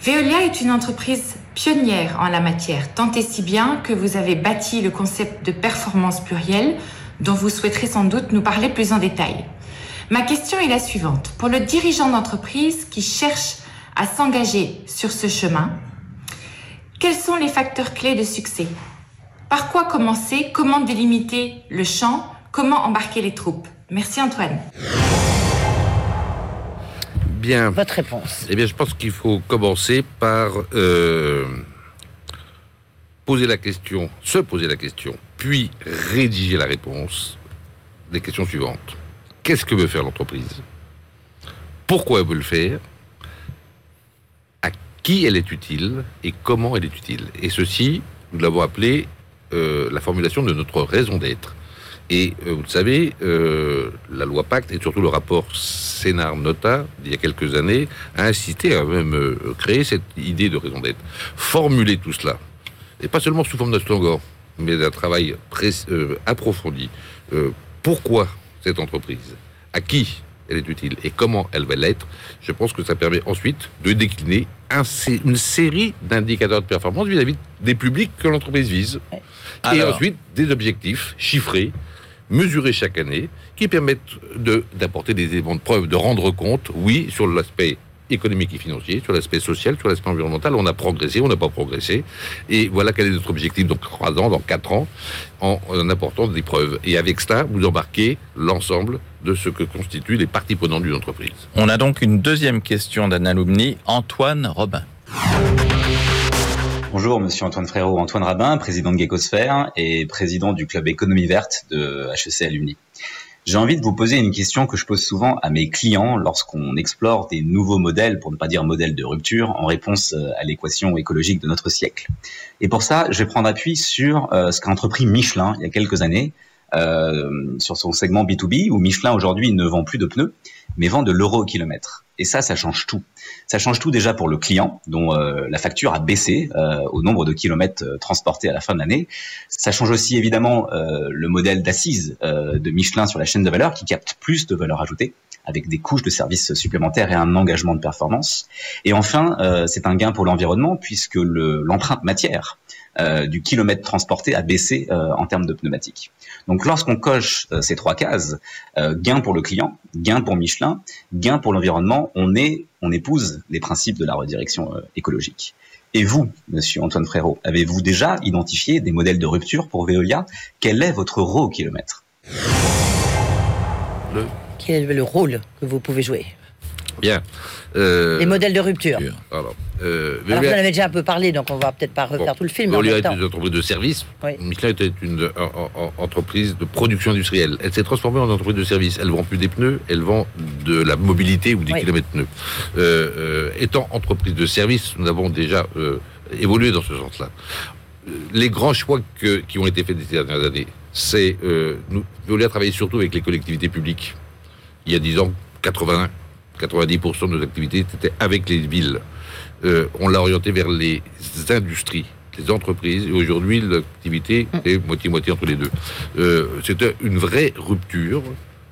Veolia est une entreprise pionnière en la matière, tant et si bien que vous avez bâti le concept de performance plurielle dont vous souhaiterez sans doute nous parler plus en détail. Ma question est la suivante. Pour le dirigeant d'entreprise qui cherche à s'engager sur ce chemin, quels sont les facteurs clés de succès? Par quoi commencer? Comment délimiter le champ? Comment embarquer les troupes? Merci Antoine. Bien. Votre réponse. Eh bien, je pense qu'il faut commencer par euh, poser la question, se poser la question, puis rédiger la réponse des questions suivantes. Qu'est-ce que veut faire l'entreprise? Pourquoi elle veut le faire? À qui elle est utile et comment elle est utile? Et ceci, nous l'avons appelé euh, la formulation de notre raison d'être. Et euh, vous le savez, euh, la loi Pacte et surtout le rapport Sénard-Nota d'il y a quelques années a incité à même créer cette idée de raison d'être. Formuler tout cela, et pas seulement sous forme de slogan, mais d'un travail euh, approfondi. Euh, pourquoi cette entreprise? À qui elle est utile? Et comment elle va l'être, je pense que ça permet ensuite de décliner une série d'indicateurs de performance vis-à-vis des publics que l'entreprise vise. Et ensuite des objectifs chiffrés, mesurés chaque année, qui permettent d'apporter des éléments de preuve, de rendre compte, oui, sur l'aspect économique et financier, sur l'aspect social, sur l'aspect environnemental. On a progressé, on n'a pas progressé. Et voilà quel est notre objectif dans trois ans, dans quatre ans, en, apportant des preuves. Et avec cela, vous embarquez l'ensemble de ce que constituent les parties prenantes d'une entreprise. On a donc une deuxième question d'un alumni, Antoine Robin. Bonjour, monsieur Antoine Frérot, Antoine Rabin, président de Gekosphère et président du club Économie Verte de HEC Alumni. J'ai envie de vous poser une question que je pose souvent à mes clients lorsqu'on explore des nouveaux modèles, pour ne pas dire modèles de rupture, en réponse euh, à l'équation écologique de notre siècle. Et pour ça, je vais prendre appui sur euh, ce qu'a entrepris Michelin il y a quelques années, sur son segment B2B, où Michelin aujourd'hui ne vend plus de pneus, mais vend de l'euro au kilomètre. Et ça, ça change tout. Ça change tout déjà pour le client, dont euh, la facture a baissé euh, au nombre de kilomètres euh, transportés à la fin de l'année. Ça change aussi évidemment euh, le modèle d'assise euh, de Michelin sur la chaîne de valeur, qui capte plus de valeur ajoutée, avec des couches de services supplémentaires et un engagement de performance. Et enfin, euh, c'est un gain pour l'environnement, puisque le- l'empreinte matière euh, du kilomètre transporté a baissé euh, en termes de pneumatiques. Donc lorsqu'on coche euh, ces trois cases, euh, gain pour le client, gain pour Michelin, gain pour l'environnement, on épouse les principes de la redirection euh, écologique. Et vous, Monsieur Antoine Frérot, avez-vous déjà identifié des modèles de rupture pour Veolia? Quel est votre euro au kilomètre? Quel est le rôle que vous pouvez jouer? Bien. Euh, Les modèles de rupture. Alors, euh, Alors, vous en avez déjà un peu parlé, donc on va peut-être pas refaire Bon, tout le film. Veolia est une entreprise de service. Oui. Michelin était une en- en- entreprise de production industrielle. Elle s'est transformée en entreprise de service. Elle vend plus des pneus, elle vend de la mobilité ou des Oui. kilomètres pneus. Euh, euh, étant entreprise de service, nous avons déjà euh, évolué dans ce sens-là. Les grands choix que- qui ont été faits ces dernières années, c'est nous, Veolia travaillait surtout avec les collectivités publiques. Il y a 10 ans, 80, 90% de nos activités étaient avec les villes. Euh, on l'a orienté vers les industries, les entreprises, et aujourd'hui l'activité est moitié-moitié entre les deux. Euh, C'était une vraie rupture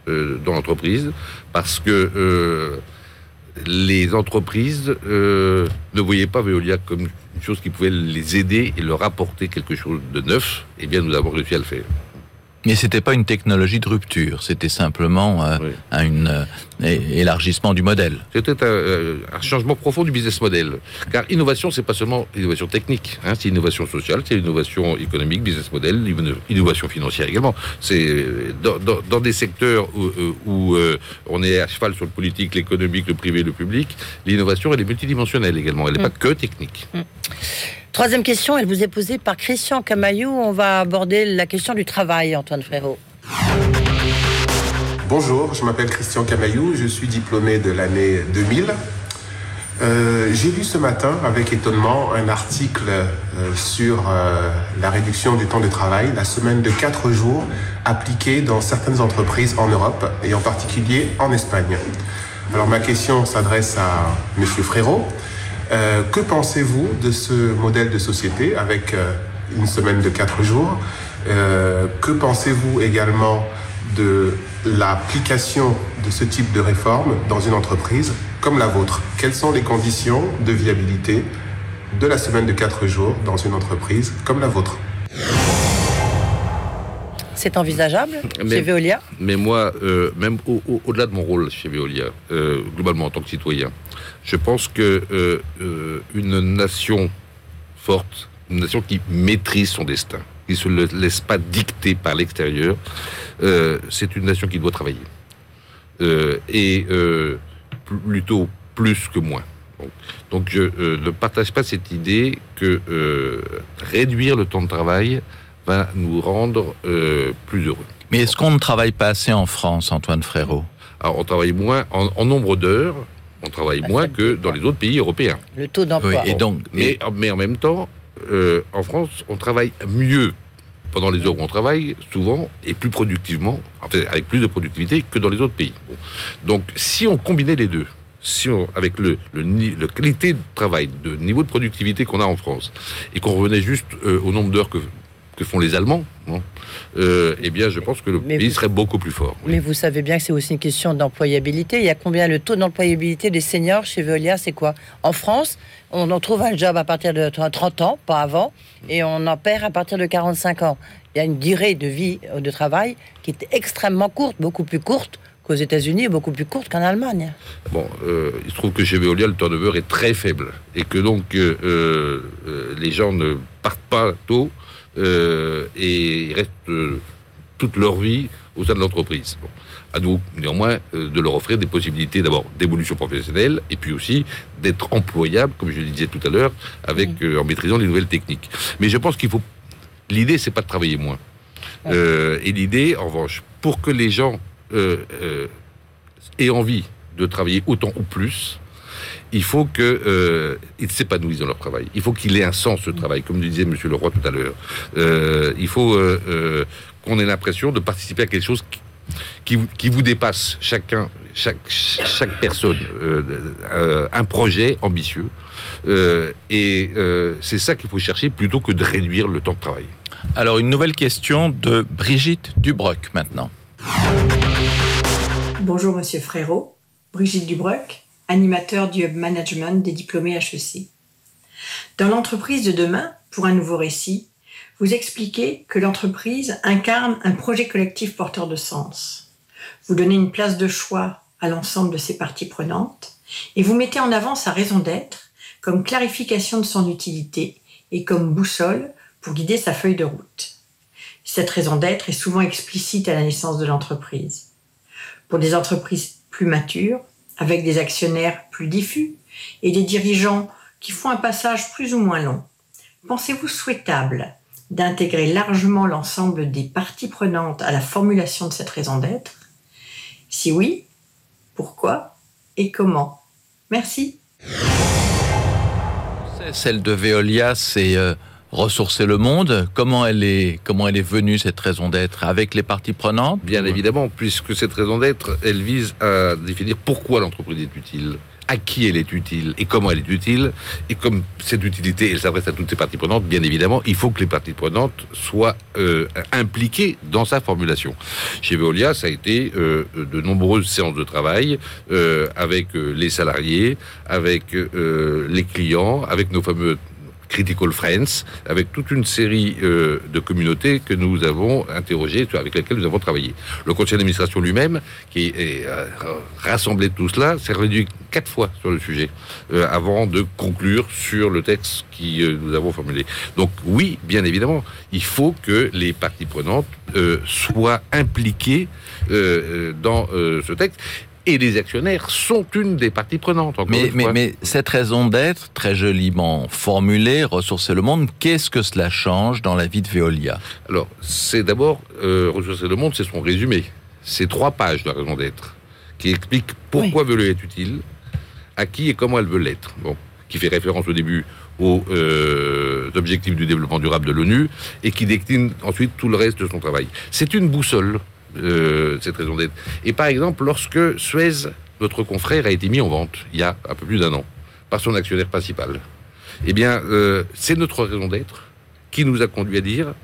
euh, dans l'entreprise parce que les entreprises ne voyaient pas Veolia comme une chose qui pouvait les aider et leur apporter quelque chose de neuf. Eh bien, nous avons réussi à le faire. Mais c'était pas une technologie de rupture, c'était simplement euh, un euh, élargissement du modèle. C'était un, euh, un changement profond du business model. Car innovation, c'est pas seulement innovation technique, hein, c'est innovation sociale, c'est innovation économique, business model, inno- innovation financière également. C'est euh, dans, dans- dans des secteurs où, euh, où, euh, on est à cheval sur le politique, l'économique, le privé, le public, l'innovation, elle est multidimensionnelle également, elle n'est pas que technique. Troisième question, elle vous est posée par Christian Camaillou. On va aborder la question du travail, Antoine Frérot. Bonjour, je m'appelle Christian Camaillou, je suis diplômé de l'année 2000. Euh, J'ai lu ce matin avec étonnement un article euh, sur euh, la réduction du temps de travail, la semaine de 4 jours appliquée dans certaines entreprises en Europe et en particulier en Espagne. Alors ma question s'adresse à Monsieur Frérot. Euh, que pensez-vous de ce modèle de société avec euh, une semaine de 4 jours Euh, Que pensez-vous également de l'application de ce type de réforme dans une entreprise comme la vôtre? Quelles sont les conditions de viabilité de la semaine de 4 jours dans une entreprise comme la vôtre? C'est envisageable Mais- chez Veolia? Mais moi, euh, même au- au- au-delà de mon rôle chez Veolia, euh, globalement en tant que citoyen, je pense que euh, euh, une nation forte, une nation qui maîtrise son destin, qui ne se le laisse pas dicter par l'extérieur, euh, c'est une nation qui doit travailler. Et plutôt plus que moins. Donc, donc je euh, ne partage pas cette idée que euh, réduire le temps de travail va nous rendre euh, plus heureux. Mais est-ce qu'on ne travaille pas assez en France, Antoine Frérot? Alors, on travaille moins en, en nombre d'heures, on travaille moins que dans les autres pays européens. Le taux d'emploi. Oui, et donc, mais, mais en même temps, euh, en France, on travaille mieux pendant les heures où on travaille, souvent, et plus productivement, en fait, avec plus de productivité que dans les autres pays. Bon. Donc, si on combinait les deux, si on, avec le, le, ni- la qualité de travail, le niveau de productivité qu'on a en France, et qu'on revenait juste euh, au nombre d'heures que, que font les Allemands, bon, euh, eh bien, je pense que le pays serait beaucoup plus fort. Mais vous savez bien que c'est aussi une question d'employabilité. Il y a combien le taux d'employabilité des seniors chez Veolia C'est quoi? En France, on en trouve un job à partir de 30 ans, pas avant, et on en perd à partir de 45 ans. Il y a une durée de vie euh, de travail qui est extrêmement courte, beaucoup plus courte qu'aux États-Unis, beaucoup plus courte qu'en Allemagne. Bon, euh, il se trouve que chez Veolia, le turnover est très faible et que donc euh, euh, les gens ne partent pas tôt euh, et ils restent euh, toute leur vie au sein de l'entreprise. Bon. À nous, néanmoins, euh, de leur offrir des possibilités d'abord d'évolution professionnelle et puis aussi d'être employable, comme je le disais tout à l'heure, avec en maîtrisant les nouvelles techniques. Mais je pense qu'il faut. L'idée, c'est pas de travailler moins. Et l'idée, en revanche, pour que les gens aient envie de travailler autant ou plus, il faut que euh, s'épanouissent dans leur travail. Il faut qu'il ait un sens ce travail, comme le disait Monsieur Leroy tout à l'heure. Euh, il faut euh, euh, qu'on ait l'impression de participer à quelque chose qui, qui, vous- qui vous dépasse chacun, chaque, chaque personne, euh, euh, un projet ambitieux. Euh, et euh, c'est ça qu'il faut chercher plutôt que de réduire le temps de travail. Alors, une nouvelle question de Brigitte Dubroc maintenant. Bonjour Monsieur Frérot, Brigitte Dubroc, animateur du Hub Management des diplômés HEC. Dans l'entreprise de demain, pour un nouveau récit, vous expliquez que l'entreprise incarne un projet collectif porteur de sens. Vous donnez une place de choix à l'ensemble de ses parties prenantes et vous mettez en avant sa raison d'être comme clarification de son utilité et comme boussole pour guider sa feuille de route. Cette raison d'être est souvent explicite à la naissance de l'entreprise pour des entreprises plus matures, avec des actionnaires plus diffus et des dirigeants qui font un passage plus ou moins long. Pensez-vous souhaitable d'intégrer largement l'ensemble des parties prenantes à la formulation de cette raison d'être? Si oui, pourquoi et comment? Merci. Celle de Veolia, c'est euh, ressourcer le monde. Comment elle est, comment elle est venue cette raison d'être avec les parties prenantes? Bien évidemment, puisque cette raison d'être, elle vise à définir pourquoi l'entreprise est utile, à qui elle est utile et comment elle est utile. Et comme cette utilité, elle s'adresse à toutes ces parties prenantes, bien évidemment, il faut que les parties prenantes soient euh, impliquées dans sa formulation. Chez Veolia, ça a été euh, de nombreuses séances de travail euh, avec les salariés, avec les clients, avec nos fameux Critical Friends, avec toute une série euh, de communautés que nous avons interrogées, avec lesquelles nous avons travaillé. Le conseil d'administration lui-même, qui est euh, rassemblé tout cela, s'est réduit quatre fois sur le sujet euh, avant de conclure sur le texte qui euh, nous avons formulé. Donc oui, bien évidemment, il faut que les parties prenantes soient impliquées dans ce texte. Et les actionnaires sont une des parties prenantes. encore Mais, une mais, fois. mais cette raison d'être, très joliment formulée, ressourcer le monde, qu'est-ce que cela change dans la vie de Veolia? Alors, c'est d'abord, euh, Ressourcer le monde, c'est son résumé. C'est trois pages de la raison d'être, qui explique pourquoi Veolia est utile, à qui et comment elle veut l'être. Bon, qui fait référence au début aux euh, objectifs du développement durable de l'ONU et qui décline ensuite tout le reste de son travail. C'est une boussole, euh, cette raison d'être. Et par exemple, lorsque Suez, notre confrère, a été mis en vente il y a un peu plus d'un an par son actionnaire principal, eh bien, euh, c'est notre raison d'être qui nous a conduit à dire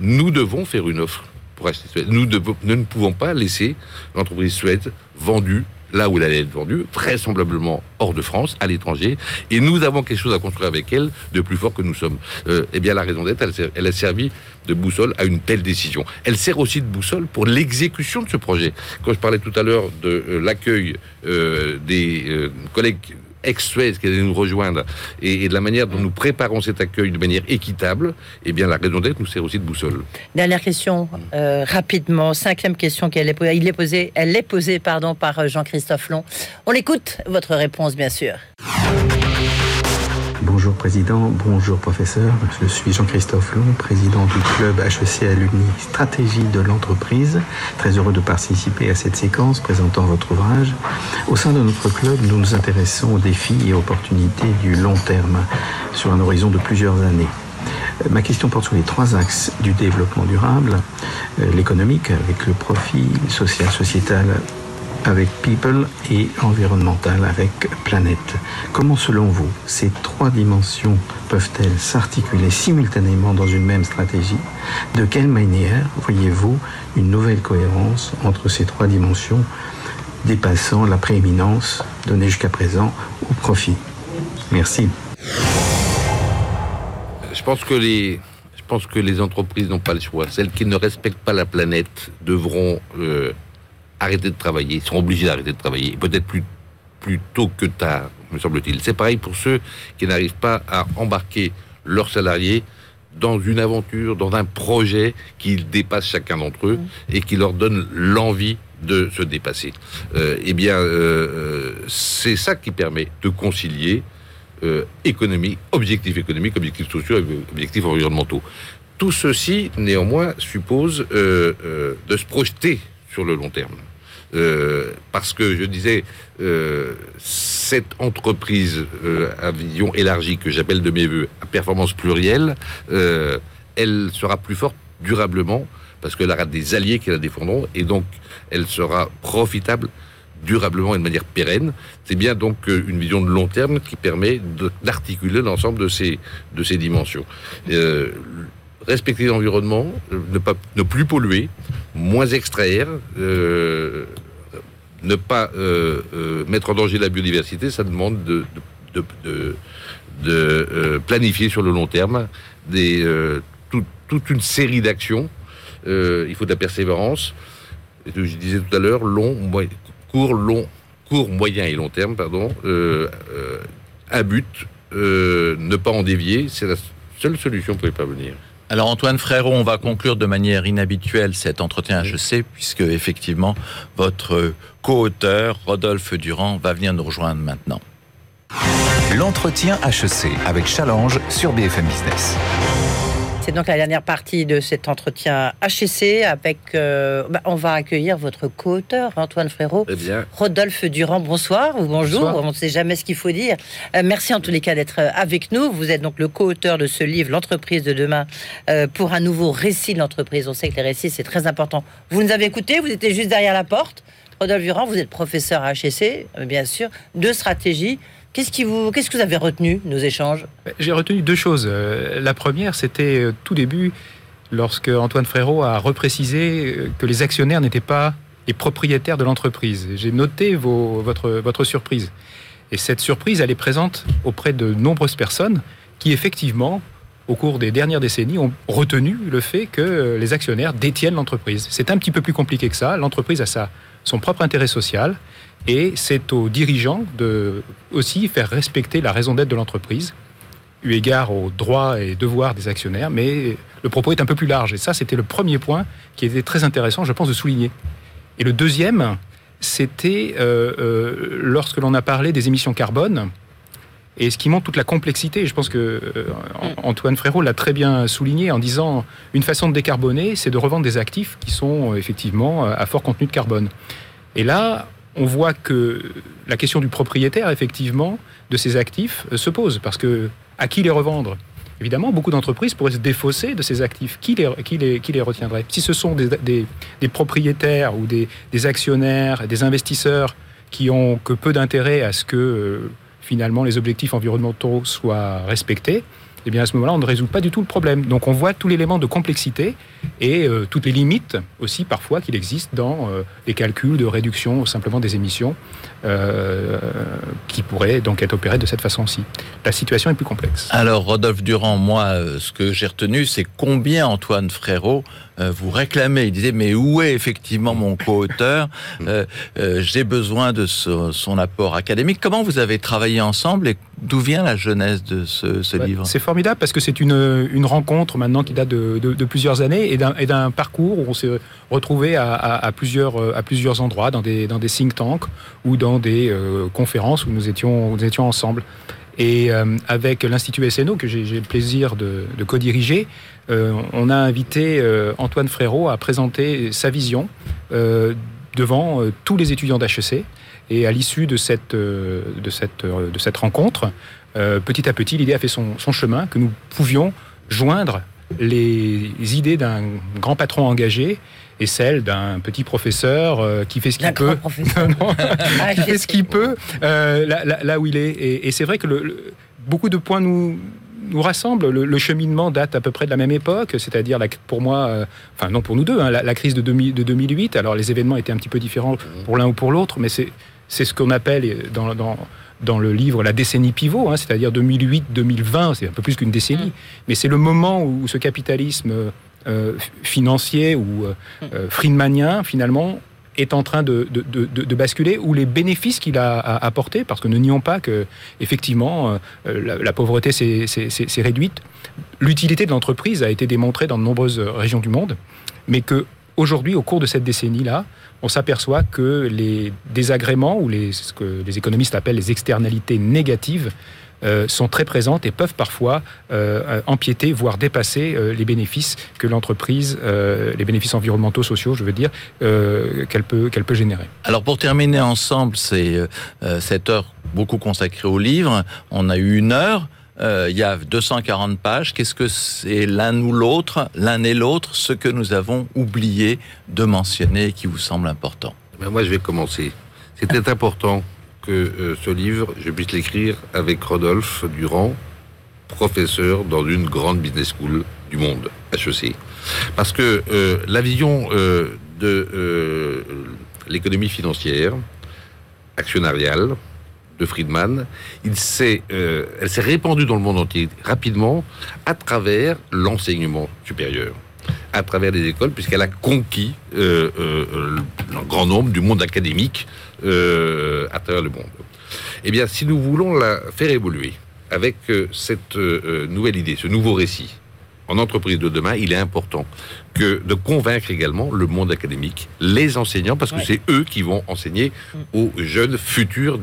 nous devons faire une offre pour acheter Suez. Nous, nous ne pouvons pas laisser l'entreprise Suez vendue là où elle allait être vendue, vraisemblablement hors de France, à l'étranger, et nous avons quelque chose à construire avec elle de plus fort que nous sommes. Euh, eh bien, la raison d'être, elle, a servi de boussole à une telle décision. Elle sert aussi de boussole pour l'exécution de ce projet. Quand je parlais tout à l'heure de euh, l'accueil euh, des collègues ex-Suez qui allaient nous rejoindre et, de la manière dont nous préparons cet accueil de manière équitable, eh bien la raison d'être nous sert aussi de boussole. Dernière question, euh, rapidement. Cinquième question qu'elle est posée. Elle est posée, pardon, par euh, Jean-Christophe Long. On écoute votre réponse, bien sûr. Bonjour Président, bonjour Professeur. Je suis Jean-Christophe Long, président du club HEC Alumni Stratégie de l'entreprise. Très heureux de participer à cette séquence présentant votre ouvrage. Au sein de notre club, nous nous intéressons aux défis et opportunités du long terme sur un horizon de plusieurs années. Ma question porte sur les trois axes du développement durable, euh, l'économique avec le profit social, sociétal avec people et environnemental avec planète. Comment selon vous ces trois dimensions peuvent-elles s'articuler simultanément dans une même stratégie? De quelle manière voyez-vous une nouvelle cohérence entre ces trois dimensions dépassant la prééminence donnée jusqu'à présent au profit? Merci. Je pense que les, je pense que les entreprises n'ont pas le choix. Celles qui ne respectent pas la planète devront euh, arrêter de travailler, seront obligées d'arrêter de travailler, peut-être plus, plus tôt que tard, me semble-t-il. C'est pareil pour ceux qui n'arrivent pas à embarquer leurs salariés dans une aventure, dans un projet qui dépasse chacun d'entre eux et qui leur donne l'envie de se dépasser. Euh, eh bien, euh, c'est ça qui permet de concilier euh, économie, objectifs économiques, objectifs sociaux, et objectifs environnementaux. Tout ceci, néanmoins, suppose euh, de se projeter sur le long terme. Euh, parce que je disais, euh, cette entreprise euh, à vision élargie que j'appelle de mes voeux à performance plurielle, euh, elle sera plus forte durablement parce qu'elle aura des alliés qui la défendront et donc elle sera profitable durablement et de manière pérenne. C'est bien donc euh, une vision de long terme qui permet d'articuler l'ensemble de ces, de ces dimensions. Respecter l'environnement, ne, plus polluer, moins extraire, euh, ne pas euh, euh, mettre en danger la biodiversité, ça demande de, planifier sur le long terme des, tout- toute une série d'actions. Il faut de la persévérance. Je disais tout à l'heure, long, court, long, court, moyen et long terme, pardon. Un but, ne pas en dévier, c'est la seule solution pour y parvenir. Alors Antoine Frérot, on va conclure de manière inhabituelle cet entretien HEC, puisque effectivement votre co-auteur, Rodolphe Durand, va venir nous rejoindre maintenant. L'entretien HEC avec Challenge sur BFM Business. C'est donc la dernière partie de cet entretien HEC avec. euh, bah, on va accueillir votre co-auteur, Antoine Frérot. Eh bien, Rodolphe Durand, bonsoir ou bonjour, Bonsoir. on ne sait jamais ce qu'il faut dire. Euh, merci en tous les cas d'être euh, avec nous. Vous êtes donc le co-auteur de ce livre, L'entreprise de demain, euh, pour un nouveau récit de l'entreprise. On sait que les récits, c'est très important. Vous nous avez écoutés, vous étiez juste derrière la porte. Rodolphe Durand, vous êtes professeur à HEC, euh, bien sûr, de stratégie. Qu'est-ce, vous, qu'est-ce que vous avez retenu nos échanges J'ai retenu deux choses. Euh, La première, c'était euh, tout début, lorsque Antoine Frérot a reprécisé euh, que les actionnaires n'étaient pas les propriétaires de l'entreprise. J'ai noté votre, votre surprise. Et cette surprise, elle est présente auprès de nombreuses personnes qui, effectivement, au cours des dernières décennies, ont retenu le fait que euh, les actionnaires détiennent l'entreprise. C'est un petit peu plus compliqué que ça. L'entreprise a sa, son propre intérêt social et c'est aux dirigeants de aussi faire respecter la raison d'être de l'entreprise eu égard aux droits et devoirs des actionnaires, mais le propos est un peu plus large. Et ça, c'était le premier point qui était très intéressant, je pense, de souligner. Et le deuxième, c'était euh, euh, lorsque l'on a parlé des émissions carbone, et ce qui montre toute la complexité. Et je pense que euh, An- Antoine Frérot l'a très bien souligné en disant une façon de décarboner, c'est de revendre des actifs qui sont effectivement à fort contenu de carbone. Et là, on voit que la question du propriétaire, effectivement, de ces actifs euh, se pose. Parce que à qui les revendre? Évidemment, beaucoup d'entreprises pourraient se défausser de ces actifs. Qui les, qui retiendrait? Si ce sont des, propriétaires ou des, des actionnaires, des investisseurs qui ont que peu d'intérêt à ce que euh, finalement les objectifs environnementaux soient respectés, eh bien à ce moment-là, on ne résout pas du tout le problème. Donc on voit tout l'élément de complexité et euh, toutes les limites aussi parfois qu'il existe dans euh, les calculs de réduction simplement des émissions euh, qui pourraient donc être opérés de cette façon-ci. La situation est plus complexe. Alors, Rodolphe Durand, moi, ce que j'ai retenu, c'est combien Antoine Frérot euh, vous réclamez. Il disait, mais où est effectivement mon co-auteur Euh, euh, J'ai besoin de ce- son apport académique. Comment vous avez travaillé ensemble et d'où vient la genèse de ce, ce Ouais, livre? C'est formidable parce que c'est une, une rencontre maintenant qui date de, de- de plusieurs années et d'un- parcours où on s'est retrouvé à, à- à plusieurs, à plusieurs endroits, dans des, dans des think tanks ou dans des conférences où nous étions, où nous étions ensemble. Et euh, avec l'Institut SNO, que j'ai le plaisir de, de co-diriger, on a invité euh, Antoine Frérot à présenter sa vision euh, devant euh, tous les étudiants d'HEC. Et à l'issue de cette, euh, de, cette, euh, de cette rencontre, euh, petit à petit, l'idée a fait son, son chemin, que nous pouvions joindre les idées d'un grand patron engagé et celles d'un petit professeur euh, qui fait ce qu'il peut. Non, qui fait ce qu'il peut euh, là, là- là où il est. Et, et c'est vrai que le- le- beaucoup de points nous nous rassemblent. Le, le cheminement date à peu près de la même époque, c'est-à-dire pour moi, euh, enfin non pour nous deux, hein, la, la crise de, 2000 de 2008. Alors les événements étaient un petit peu différents pour l'un ou pour l'autre, mais c'est ce qu'on appelle dans, dans, dans le livre la décennie pivot, hein, c'est-à-dire 2008-2020, c'est un peu plus qu'une décennie, mais c'est le moment où ce capitalisme euh, financier ou euh, euh, friedmanien, finalement, est en train de, de- de- basculer, où les bénéfices qu'il a apportés, parce que ne nions pas que, effectivement, euh, la, pauvreté s'est- réduite, l'utilité de l'entreprise a été démontrée dans de nombreuses régions du monde, mais que aujourd'hui, au cours de cette décennie-là, on s'aperçoit que les désagréments ou les, ce que les économistes appellent les externalités négatives euh, sont très présentes et peuvent parfois euh, empiéter, voire dépasser les bénéfices que l'entreprise, les bénéfices environnementaux, sociaux, je veux dire, qu'elle peut, qu'elle peut générer. Alors pour terminer ensemble, c'est cette heure beaucoup consacrée au livre. On a eu une heure. il y a 240 pages. Qu'est-ce que c'est l'un ou l'autre, l'un et l'autre, ce que nous avons oublié de mentionner et qui vous semble important? Ben Moi, je vais commencer. C'était important que euh, ce livre, je puisse l'écrire avec Rodolphe Durand, professeur dans une grande business school du monde, HEC. Parce que euh, la vision euh, de l'économie financière, actionnariale, de Friedman, elle s'est répandue dans le monde entier rapidement à travers l'enseignement supérieur à travers les écoles, puisqu'elle a conquis euh, euh, un grand nombre du monde académique euh, à travers le monde. Eh bien, si nous voulons la faire évoluer avec cette nouvelle idée, ce nouveau récit, en entreprise de demain, il est important que de convaincre également le monde académique, les enseignants, parce que c'est eux qui vont enseigner mm. aux jeunes futurs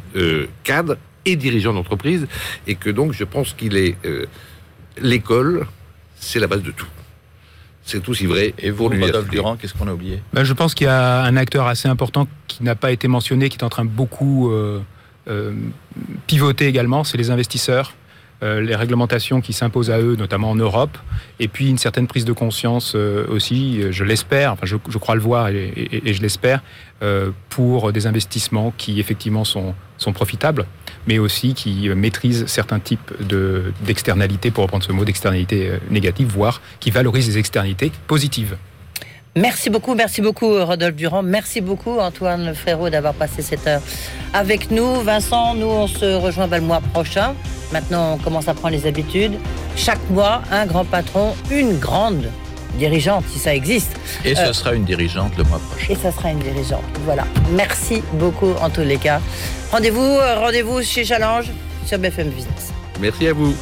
cadres et dirigeants d'entreprise, et que donc je pense qu'il est l'école, c'est la base de tout. C'est aussi vrai. Et vous, Rodolphe Durand, qu'est-ce qu'on a oublié ben, Je pense qu'il y a un acteur assez important qui n'a pas été mentionné, qui est en train de beaucoup euh, euh, pivoter également, c'est les investisseurs. Euh, les réglementations qui s'imposent à eux, notamment en Europe, et puis une certaine prise de conscience aussi, je l'espère, enfin je, crois le voir et, je l'espère, pour des investissements qui effectivement sont, sont profitables mais aussi qui maîtrise certains types d'externalités, pour reprendre ce mot, d'externalités euh, négatives, voire qui valorise les externalités positives. Merci beaucoup, merci beaucoup Rodolphe Durand. Merci beaucoup Antoine Frérot d'avoir passé cette heure avec nous. Vincent, nous on se rejoint le mois prochain. Maintenant on commence à prendre les habitudes. Chaque mois, un grand patron, une grande dirigeante, si ça existe. Et ce euh, sera une dirigeante le mois prochain. Et ça sera une dirigeante. Voilà. Merci beaucoup en tous les cas. Rendez-vous, euh, rendez-vous chez Challenge sur BFM Business. Merci à vous.